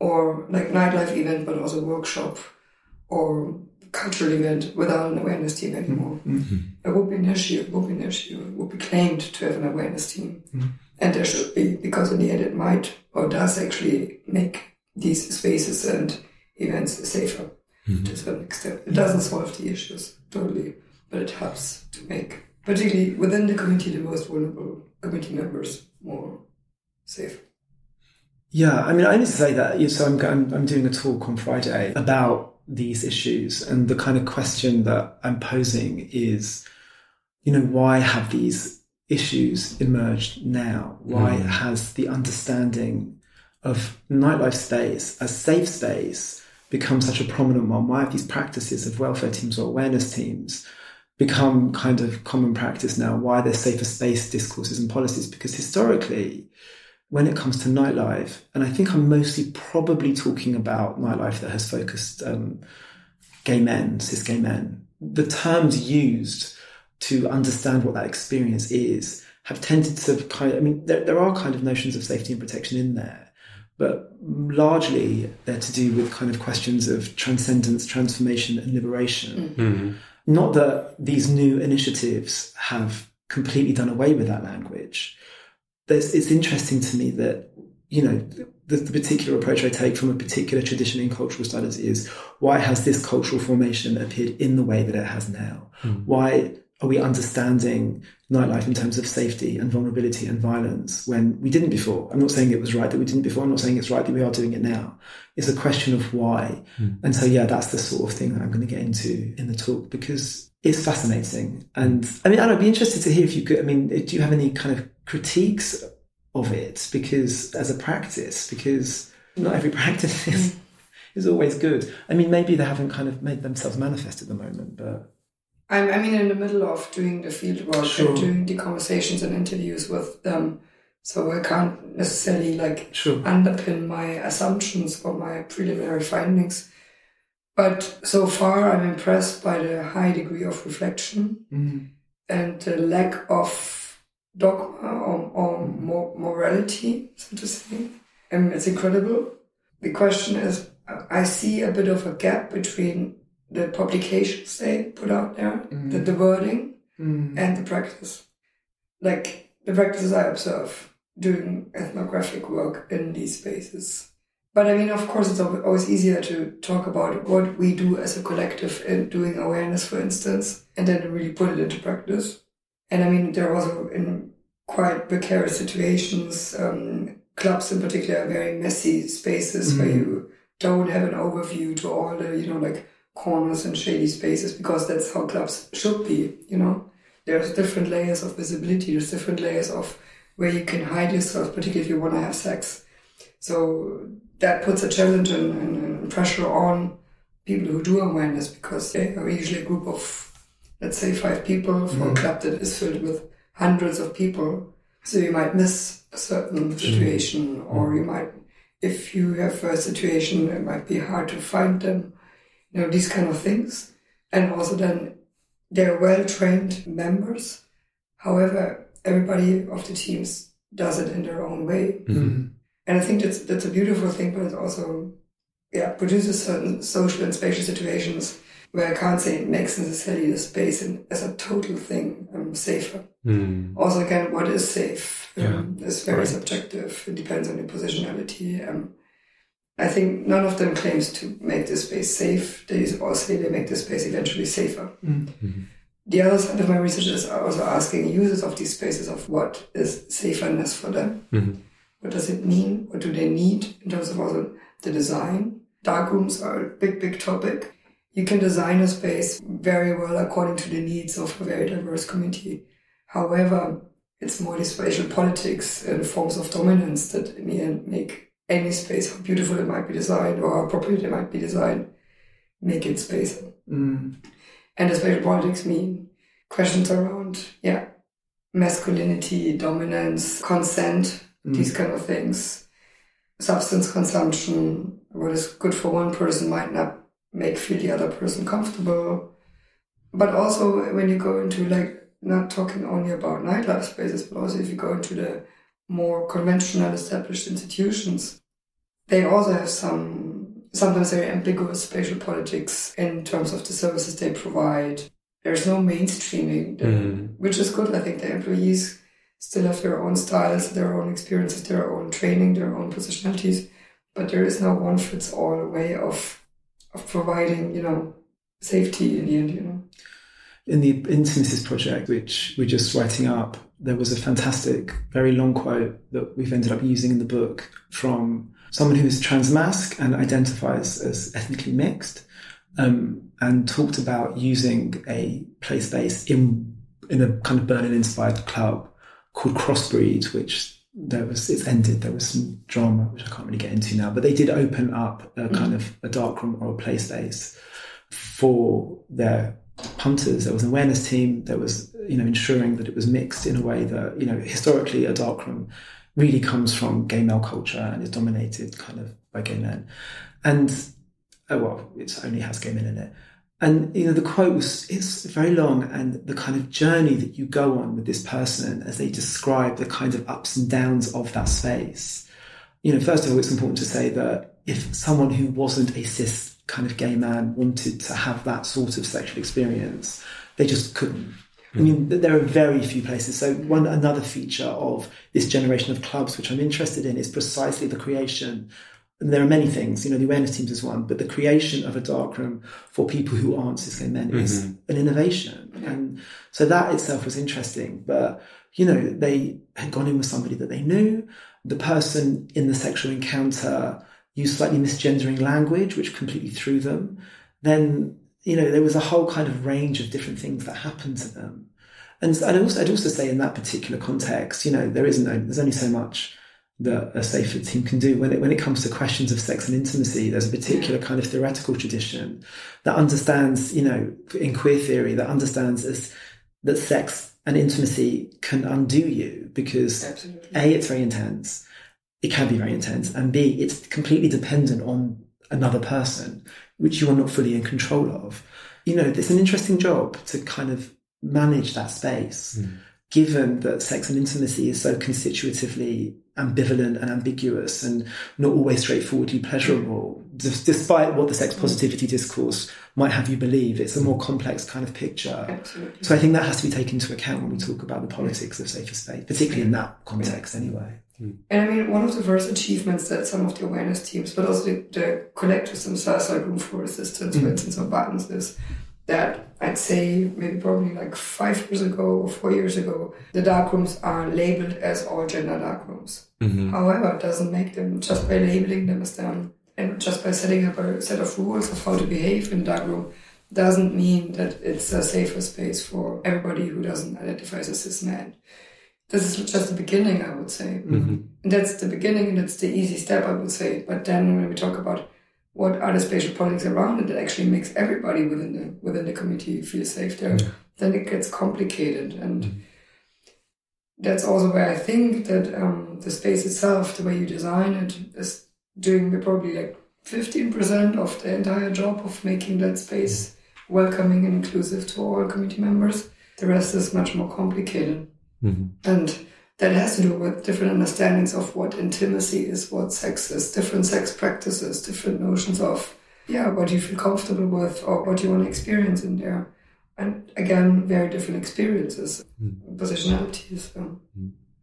or like nightlife event, but also workshop or cultural event without an awareness team anymore. Mm-hmm. It would be an issue. It would be an issue. It would be claimed to have an awareness team. Mm-hmm. And there should be, because in the end it might or does actually make these spaces and events safer mm-hmm. to a certain extent. It doesn't solve the issues totally, but it helps to make, particularly within the community, the most vulnerable community members more safe. Yeah, I mean, I need to say that. So I'm, I'm, I'm doing a talk on Friday about these issues, and the kind of question that I'm posing is, you know, why have these issues emerged now? Why mm. has the understanding of nightlife space as safe space become such a prominent one? Why have these practices of welfare teams or awareness teams become kind of common practice now? Why there's safer space discourses and policies? Because historically, when it comes to nightlife, and I think I'm mostly probably talking about nightlife that has focused um, gay men, cis gay men, the terms used to understand what that experience is have tended to kind of, I mean, there, there are kind of notions of safety and protection in there but largely they're to do with kind of questions of transcendence, transformation, and liberation. Mm-hmm. Not that these new initiatives have completely done away with that language. There's, it's interesting to me that, you know, the, the, particular approach I take from a particular tradition in cultural studies is why has this cultural formation appeared in the way that it has now? Mm. Why are we understanding nightlife in terms of safety and vulnerability and violence when we didn't before? I'm not saying it was right that we didn't before. I'm not saying it's right that we are doing it now. It's a question of why. Mm. And so, yeah, that's the sort of thing that I'm going to get into in the talk because it's fascinating. And I mean, I'd be interested to hear if you could, I mean, do you have any kind of critiques of it? Because as a practice, because not every practice is, mm. is always good. I mean, maybe they haven't kind of made themselves manifest at the moment, but I'm, I mean, in the middle of doing the field work sure. and doing the conversations and interviews with them. So I can't necessarily like sure. underpin my assumptions or my preliminary findings. But so far, I'm impressed by the high degree of reflection mm. and the lack of dogma or, or mm. morality, so to say. And it's incredible. The question is, I see a bit of a gap between the publications they put out there, mm. the, the wording, mm. and the practice. Like the practices I observe doing ethnographic work in these spaces. But I mean, of course, it's always easier to talk about what we do as a collective in doing awareness, for instance, and then really put it into practice. And I mean, there are also in quite precarious situations, um, clubs in particular are very messy spaces mm. where you don't have an overview to all the, you know, like corners and shady spaces because that's how clubs should be, you know. There's different layers of visibility, there's different layers of where you can hide yourself, particularly if you want to have sex. So that puts a challenge and, and, and pressure on people who do awareness because they are usually a group of, let's say, five people for mm. a mm-hmm. club that is filled with hundreds of people. So you might miss a certain mm-hmm. situation, mm. or you might, if you have a situation, it might be hard to find them you know, these kind of things. And also then they're well trained members. However, everybody of the teams does it in their own way. Mm-hmm. And I think that's, that's a beautiful thing, but it also, yeah, produces certain social and spatial situations where I can't say it makes necessarily the space in, as a total thing um, safer. Mm. Also, again, what is safe um, yeah. is very right. subjective. It depends on your positionality. Um, I think none of them claims to make the space safe. They all say they make the space eventually safer. Mm-hmm. the other side of my research is also asking users of these spaces of what is saferness for them. Mhm. What does it mean? What do they need in terms of also the design? Dark rooms are a big, big topic. You can design a space very well according to the needs of a very diverse community. However, it's more the spatial politics and forms of dominance that in the end make any space, how beautiful it might be designed or how appropriate it might be designed, make it space. Mm. And the spatial politics mean questions around, yeah, masculinity, dominance, consent, these kind of things. Substance consumption, what is good for one person might not make feel the other person comfortable. But also when you go into like not talking only about nightlife spaces, but also if you go into the more conventional established institutions, they also have some sometimes very ambiguous spatial politics in terms of the services they provide. There's no mainstreaming, Mhm. which is good. I think the employees still have their own styles, their own experiences, their own training, their own positionalities, but there is no one fits all way of of providing, you know, safety in the end, you know. in the Intimacies project, which we're just writing up, there was a fantastic, very long quote that we've ended up using in the book from someone who is transmasc and identifies as ethnically mixed, um, and talked about using a play space in in a kind of Berlin-inspired club called Crossbreed, which there was it's ended. There was some drama which I can't really get into now, but they did open up a mm. kind of a dark room or a play space for their punters. There was an awareness team. There was, you know, ensuring that it was mixed in a way that, you know, historically a dark room really comes from gay male culture and is dominated kind of by gay men. And, oh, well, it only has gay men in it. And, you know, the quote was, it's very long and the kind of journey that you go on with this person as they describe the kind of ups and downs of that space. You know, first of all, it's important to say that if someone who wasn't a cis kind of gay man wanted to have that sort of sexual experience, they just couldn't. I mean, there are very few places. So one another feature of this generation of clubs, which I'm interested in, is precisely the creation. And there are many things, you know, the awareness teams is one, but the creation of a dark room for people who aren't cis gay men is mm-hmm. an innovation. And so that itself was interesting. But, you know, they had gone in with somebody that they knew. The person in the sexual encounter used slightly misgendering language, which completely threw them. Then, you know, there was a whole kind of range of different things that happened to them. And I'd also, I'd also say in that particular context, you know, there isn't, there's only so much that a safer team can do when it when it comes to questions of sex and intimacy. There's a particular kind of theoretical tradition that understands, you know, in queer theory, that understands as that sex and intimacy can undo you because Absolutely. a it's very intense, it can be very intense, and b it's completely dependent on another person, which you are not fully in control of. You know, it's an interesting job to kind of manage that space hmm. Given that sex and intimacy is so constitutively ambivalent and ambiguous and not always straightforwardly pleasurable, d- despite what the sex mm-hmm. positivity discourse might have you believe, it's a more complex kind of picture. Absolutely. So I think that has to be taken into account when we talk about the politics of safer space, particularly in that context anyway. Mm. And I mean, one of the first achievements that some of the awareness teams, but also the, the collectives themselves, like Room for Resistance, for mm. instance, or Buttons, is that I'd say maybe probably like five years ago or four years ago, the dark rooms are labeled as all gender dark rooms. Mm-hmm. However, it doesn't make them just by labeling them as them and just by setting up a set of rules of how to behave in dark room doesn't mean that it's a safer space for everybody who doesn't identify as a cis man. This is just the beginning, I would say. And that's the beginning and that's the easy step, I would say. But then when we talk about what are the spatial politics around it that actually makes everybody within the within the community feel safe there, then it gets complicated. And that's also where I think that um, the space itself, the way you design it, is doing probably like 15% of the entire job of making that space welcoming and inclusive to all community members. The rest is much more complicated. And that has to do with different understandings of what intimacy is, what sex is, different sex practices, different notions of, yeah, what you feel comfortable with or what you want to experience in there. And again, very different experiences, positionalities. um,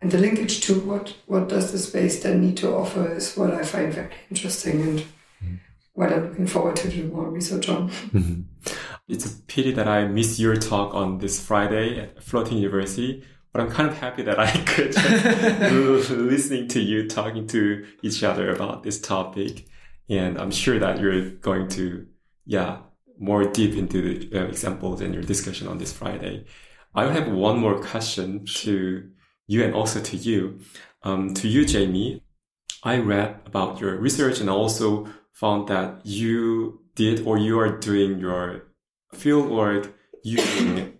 And the linkage to what, what does the space then need to offer is what I find very interesting. And what I'm looking forward to do more research on. Mm-hmm. It's a pity that I missed your talk on this Friday at Floating University, but I'm kind of happy that I could listening to you talking to each other about this topic. And I'm sure that you're going to, yeah, more deep into the uh, examples and your discussion on this Friday. I have one more question to you and also to you. Um, to you, Jamie, I read about your research and also found that you did or you are doing your field work using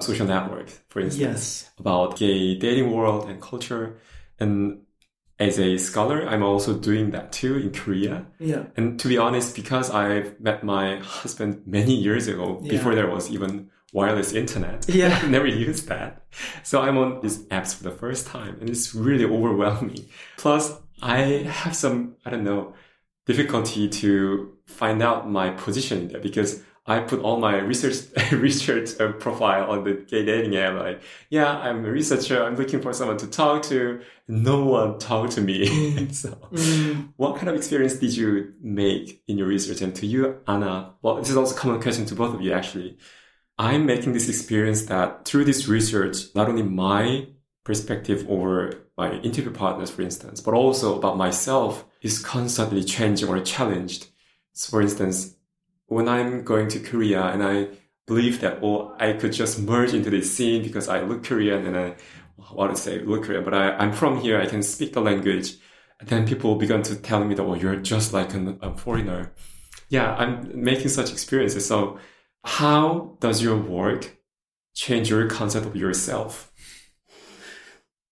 social networks, for instance, Yes. about gay dating world and culture. And as a scholar, I'm also doing that too in Korea. Yeah. And to be honest, because I met my husband many years ago, Yeah. before there was even wireless internet, Yeah. I never used that. So I'm on these apps for the first time and it's really overwhelming. Plus, I have some, I don't know, difficulty to find out my position there because I put all my research research uh, profile on the gay dating app. Like, yeah, I'm a researcher. I'm looking for someone to talk to. No one talked to me. so, what kind of experience did you make in your research? And to you, Anna, well, this is also a common question to both of you, actually. I'm making this experience that through this research, not only my perspective over my interview partners, for instance, but also about myself is constantly changing or challenged. So for instance, when I'm going to Korea and I believe that, oh, I could just merge into this scene because I look Korean and I, what to say, look Korean, but I, I'm from here, I can speak the language. And then people began to tell me that, oh, you're just like an, a foreigner. Yeah, I'm making such experiences. So how does your work change your concept of yourself?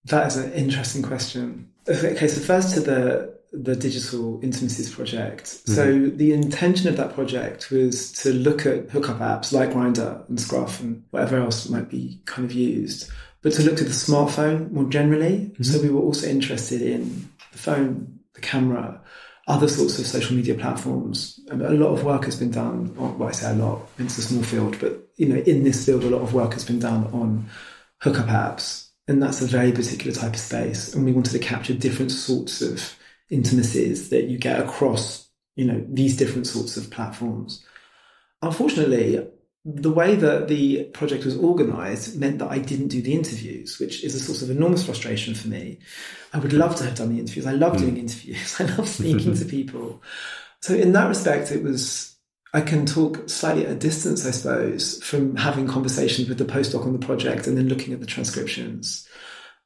That is an interesting question. Okay, so first to the the digital intimacies project. Mm-hmm. So the intention of that project was to look at hookup apps like Grindr and Scruff and whatever else might be kind of used, but to look at the smartphone more generally. Mm-hmm. So we were also interested in the phone, the camera, other sorts of social media platforms. And a lot of work has been done on, well, I say a lot, it's a small field, but you know, in this field, a lot of work has been done on hookup apps. And that's a very particular type of space. And we wanted to capture different sorts of intimacies that you get across, you know, these different sorts of platforms. Unfortunately, the way that the project was organized meant that I didn't do the interviews, which is a source of enormous frustration for me. I would love to have done the interviews. I love hmm. doing interviews. I love speaking to people. So in that respect, it was, I can talk slightly at a distance, I suppose, from having conversations with the postdoc on the project and then looking at the transcriptions.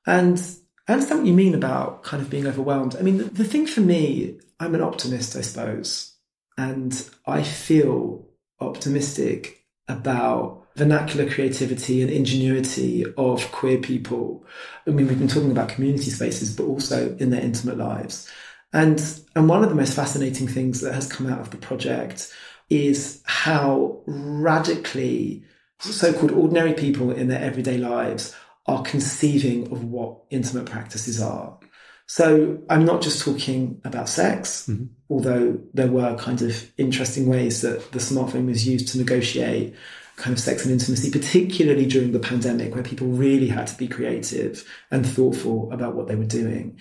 And I understand what you mean about kind of being overwhelmed. I mean, the, the thing for me, I'm an optimist, I suppose, and I feel optimistic about vernacular creativity and ingenuity of queer people. I mean, we've been talking about community spaces, but also in their intimate lives. And, and one of the most fascinating things that has come out of the project is how radically so-called ordinary people in their everyday lives are conceiving of what intimate practices are. So I'm not just talking about sex, mm-hmm. although there were kind of interesting ways that the smartphone was used to negotiate kind of sex and intimacy, particularly during the pandemic, where people really had to be creative and thoughtful about what they were doing.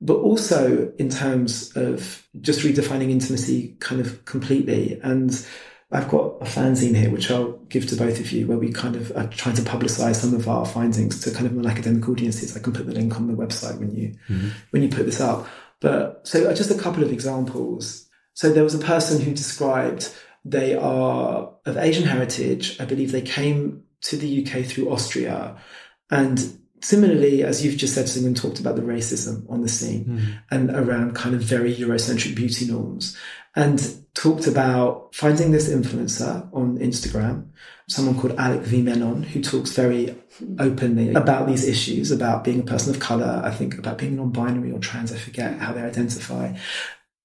But also in terms of just redefining intimacy kind of completely. And I've got a fanzine here, which I'll give to both of you, where we kind of are trying to publicize some of our findings to kind of non-academic audiences. I can put the link on the website when you when you put this up. But so uh, just a couple of examples. So there was a person who described they are of Asian heritage. I believe they came to the UK through Austria, and similarly, as you've just said, Simon talked about the racism on the scene and around kind of very Eurocentric beauty norms, and talked about finding this influencer on Instagram, someone called Alok Vaid-Menon, who talks very openly about these issues, about being a person of color, I think about being non-binary or trans, I forget how they identify.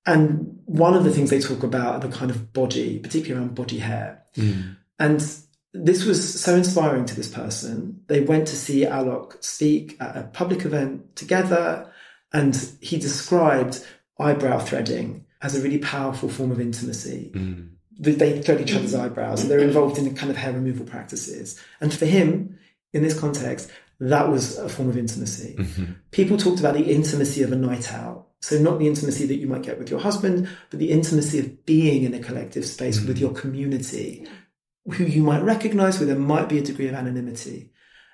And one of the things they talk about are the kind of body, particularly around body hair. Hmm. And this was so inspiring to this person. They went to see Alok speak at a public event together, and he described eyebrow threading as a really powerful form of intimacy. Mm. They- They thread each other's mm. eyebrows, and they're involved in kind of hair removal practices. And for him, in this context, that was a form of intimacy. Mm-hmm. People talked about the intimacy of a night out So, not the intimacy that you might get with your husband, but the intimacy of being in a collective space with mm. your community, who you might recognize, where there might be a degree of anonymity.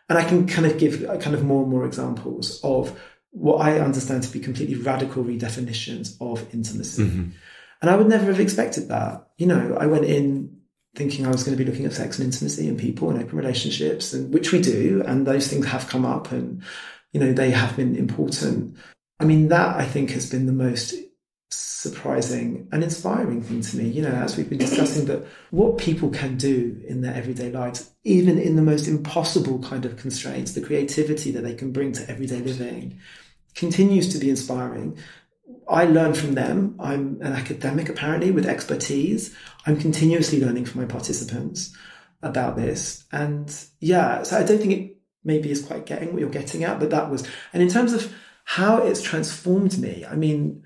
And I can kind of give uh, kind of more and more examples of what I understand to be completely radical redefinitions of intimacy. Mm-hmm. And I would never have expected that. You know, I went in thinking I was going to be looking at sex and intimacy and people and open relationships, and which we do, and those things have come up, and you know they have been important. I mean, that I think has been the most surprising and inspiring thing to me. You know, as we've been discussing, that what people can do in their everyday lives, even in the most impossible kind of constraints, the creativity that they can bring to everyday living, continues to be inspiring. I learn from them. I'm an academic, apparently, with expertise. I'm continuously learning from my participants about this. And yeah, so I don't think it maybe is quite getting what you're getting at, but that was, and in terms of how it's transformed me, I mean,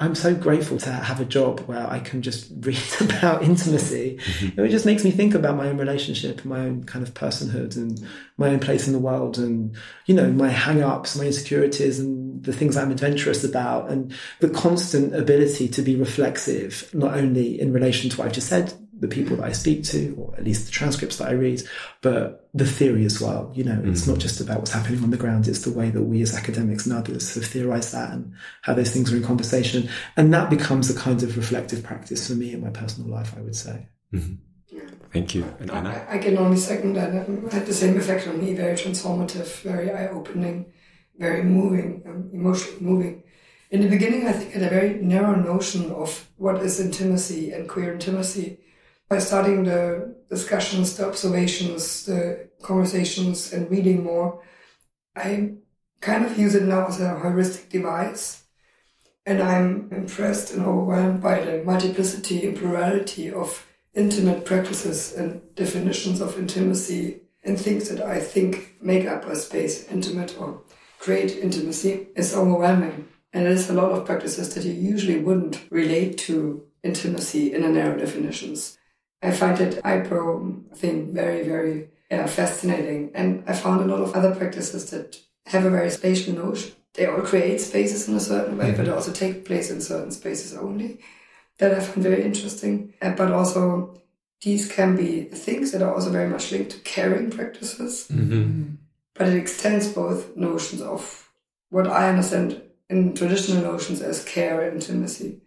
I'm so grateful to have a job where I can just read about intimacy. Mm-hmm. It just makes me think about my own relationship, my own kind of personhood and my own place in the world and, you know, my hang ups, my insecurities and the things I'm adventurous about and the constant ability to be reflexive, not only in relation to what I've just said, the people that I speak to, or at least the transcripts that I read, but the theory as well. You know, it's not mm. just about what's happening on the ground, it's the way that we as academics and others have theorized that and how those things are in conversation. And that becomes a kind of reflective practice for me in my personal life, I would say. Mm-hmm. Thank you. And Anna? I, I can only second that. It had the same effect on me. Very transformative, very eye-opening, very moving, um, emotionally moving. In the beginning, I think I had a very narrow notion of what is intimacy and queer intimacy. By starting the discussions, the observations, the conversations, and reading more, I kind of use it now as a heuristic device. And I'm impressed and overwhelmed by the multiplicity and plurality of intimate practices and definitions of intimacy and things that I think make up a space intimate or create intimacy is overwhelming. And there's a lot of practices that you usually wouldn't relate to intimacy in a narrow definitions. I find that eyebrow thing very, very yeah, fascinating. And I found a lot of other practices that have a very spatial notion. They all create spaces in a certain way, but mm-hmm. also take place in certain spaces only. That I find very interesting. Uh, But also, these can be things that are also very much linked to caring practices. Mm-hmm. Mm-hmm. But it extends both notions of what I understand in traditional notions as care and intimacy.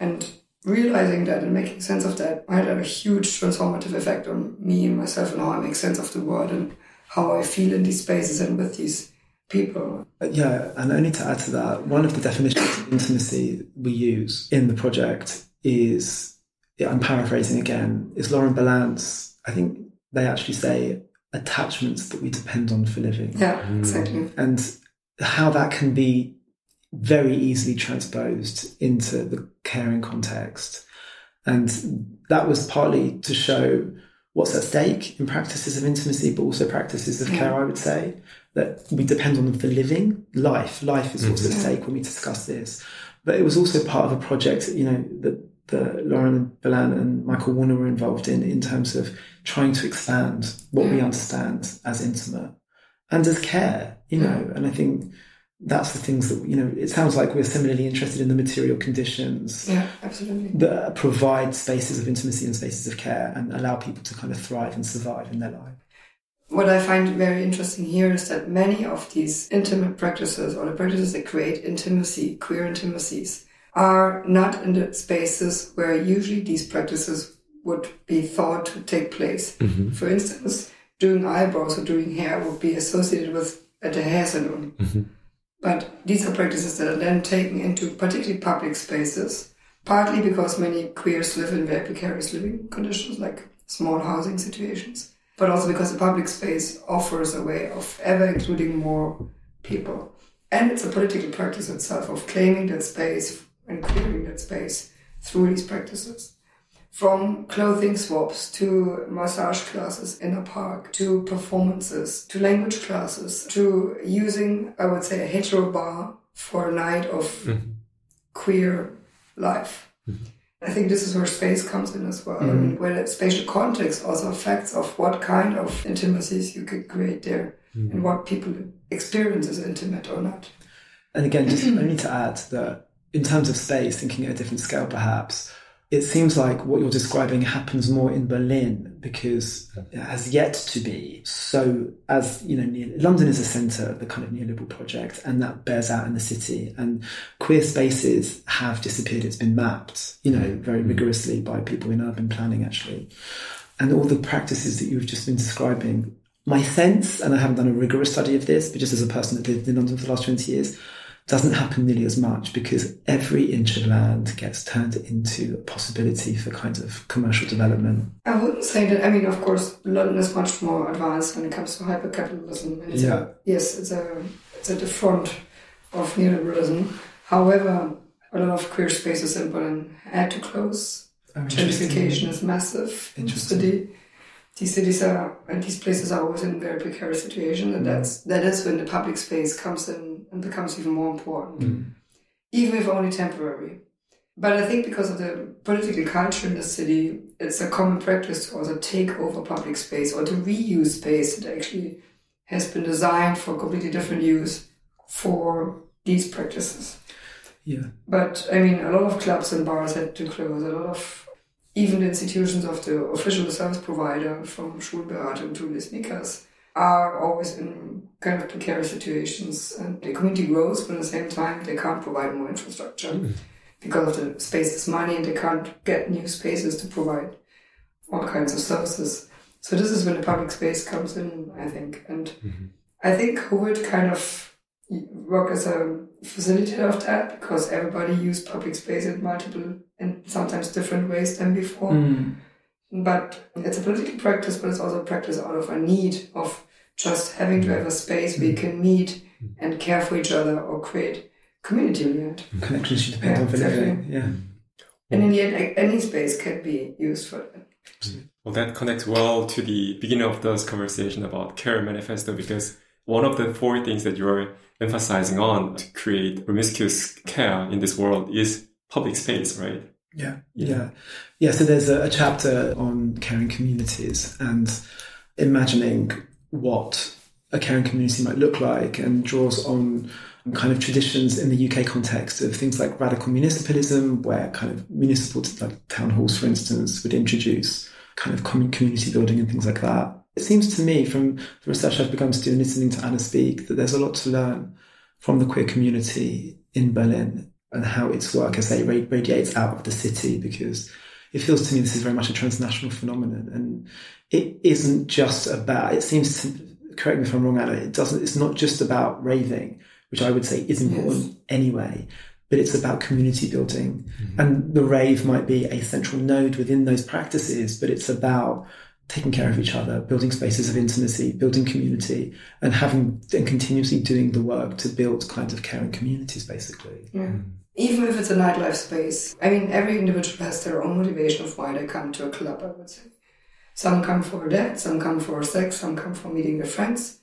And realizing that and making sense of that might have a huge transformative effect on me and myself and how I make sense of the world and how I feel in these spaces and with these people. Yeah, and only to add to that, one of the definitions of intimacy we use in the project is, yeah, I'm paraphrasing again, is Lauren Berlant's, I think they actually say attachments that we depend on for living. Yeah, exactly. And how that can be very easily transposed into the caring context. And that was partly to show what's at stake in practices of intimacy, but also practices of mm. care, I would say, that we depend on them for living. Life, life is what's at mm-hmm. stake when we discuss this. But it was also part of a project, you know, that, that Lauren Berlant and Michael Warner were involved in, in terms of trying to expand what we mm. understand as intimate and as care, you know, mm. and I think that's the things that, you know, it sounds like we're similarly interested in the material conditions Yeah, absolutely. that provide spaces of intimacy and spaces of care and allow people to kind of thrive and survive in their life. What I find very interesting here is that many of these intimate practices or the practices that create intimacy, queer intimacies, are not in the spaces where usually these practices would be thought to take place. Mm-hmm. For instance, doing eyebrows or doing hair would be associated with a hair salon. Mm-hmm. But these are practices that are then taken into particularly public spaces, partly because many queers live in very precarious living conditions, like small housing situations, but also because the public space offers a way of ever including more people. And it's a political practice itself of claiming that space and clearing that space through these practices. From clothing swaps to massage classes in a park to performances to language classes to using, I would say, a hetero bar for a night of mm-hmm. queer life. Mm-hmm. I think this is where space comes in as well, I mean, mm-hmm. where the spatial context also affects of what kind of intimacies you could create there and what people experience as intimate or not. And again, just only to add that in terms of space, thinking at a different scale perhaps, it seems like what you're describing happens more in Berlin because it has yet to be. So, as you know, London is a centre of the kind of neoliberal project, and that bears out in the city. And queer spaces have disappeared. It's been mapped, you know, mm-hmm. very mm-hmm. rigorously by people in urban planning, actually. And all the practices that you've just been describing, my sense, and I haven't done a rigorous study of this, but just as a person that lived in London for the last 20 years, doesn't happen nearly as much because every inch of land gets turned into a possibility for kind of commercial development. I wouldn't say that. I mean, of course, London is much more advanced when it comes to hypercapitalism. And it's Yeah. a, yes, it's a it's at the front of neoliberalism. However, a lot of queer spaces in Berlin had to close. Oh. Gentrification is massive in the Interesting. city. These cities are and these places are always in very precarious situation, and mm. that's that is when the public space comes in and becomes even more important, mm. even if only temporary. But I think because of the political culture in the city, it's a common practice to also take over public space or to reuse space that actually has been designed for completely different use for these practices. Yeah. But I mean, a lot of clubs and bars had to close. A lot of even the institutions of the official service provider, from Schwulenberatung to the are always in kind of precarious situations. And the community grows, but at the same time, they can't provide more infrastructure hmm. because of the space is money, and they can't get new spaces to provide all kinds of services. So this is when the public space comes in, I think, and mm-hmm. I think COVID kind of work as a facilitator of that because everybody used public space in multiple and sometimes different ways than before. Mm. But it's a political practice, but it's also a practice out of a need of just having to have a space where you can meet and care for each other or create community in the. Connections you depend Yeah, on for living. exactly. Yeah. And in the end, a- any space can be used for that. Well, that connects well to the beginning of this conversation about Care Manifesto because one of the four things that you're emphasizing on to create promiscuous care in this world is public space, right? Yeah, Yeah. yeah, yeah. So there's a, a chapter on caring communities and imagining what a caring community might look like, and draws on kind of traditions in the UK context of things like radical municipalism, where kind of municipal like town halls, for instance, would introduce kind of common community building and things like that. It seems to me, from the research I've begun to do and listening to Anna speak, that there's a lot to learn from the queer community in Berlin and how its work, as they ra- radiates out of the city, because it feels to me this is very much a transnational phenomenon, and it isn't just about. It seems to correct me if I'm wrong, Anna. It doesn't. It's not just about raving, which I would say is important anyway. But it's about community building, mm-hmm. and the rave might be a central node within those practices. But it's about taking care of each other, building spaces of intimacy, building community, and having and continuously doing the work to build kind of caring communities, basically. Yeah. Mm. Even if it's a nightlife space. I mean, every individual has their own motivation of why they come to a club, I would say. Some come for that, some come for sex, some come for meeting their friends.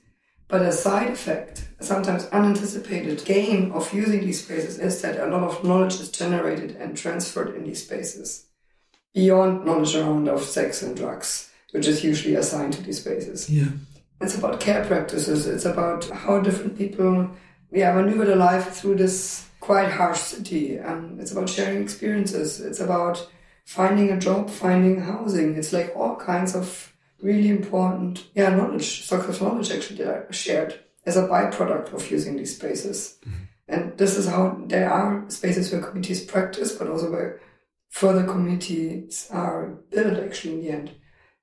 But a side effect, a sometimes unanticipated gain of using these spaces is that a lot of knowledge is generated and transferred in these spaces. Beyond knowledge around of sex and drugs, which is usually assigned to these spaces. Yeah. It's about care practices. It's about how different people, yeah, maneuver their life through this quite harsh city. Um, it's about sharing experiences. It's about finding a job, finding housing. It's like all kinds of really important, yeah, knowledge, success knowledge actually that are shared as a byproduct of using these spaces. And this is how there are spaces where communities practice, but also where further communities are built actually in the end.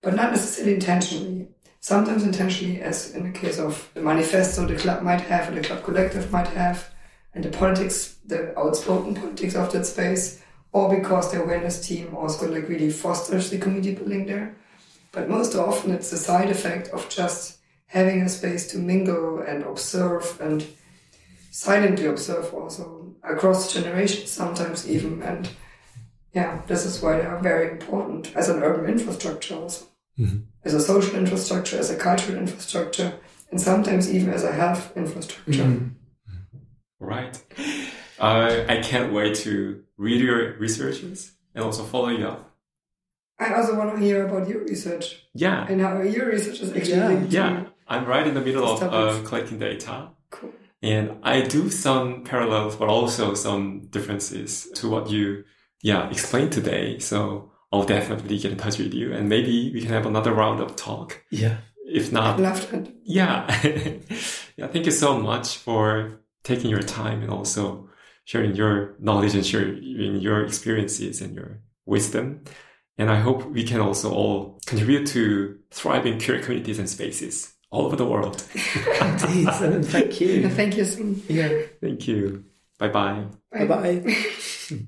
But not necessarily intentionally. Sometimes intentionally, as in the case of the manifesto the club might have, or the club collective might have, and the politics, the outspoken politics of that space, or because the awareness team also like really fosters the community building there. But most often it's the side effect of just having a space to mingle and observe and silently observe also across generations sometimes even and yeah this is why they are very important as an urban infrastructure also as a social infrastructure as a cultural infrastructure and sometimes even as a health infrastructure Right. Uh, I can't wait to read your researches and also follow you up. i also want to hear about your research Yeah. and how your research is actually Yeah. linked to Yeah. I'm right in the middle of These uh, collecting data. cool And I do some parallels, but also some differences to what you, yeah, explained today. So I'll definitely get in touch with you and maybe we can have another round of talk. Yeah. If not, I'd love yeah. yeah. Thank you so much for taking your time and also sharing your knowledge and sharing your experiences and your wisdom. And I hope we can also all contribute to thriving queer communities and spaces all over the world. Indeed. and thank you. Thank you, Sun. Yeah. Thank you. Bye bye. Bye bye.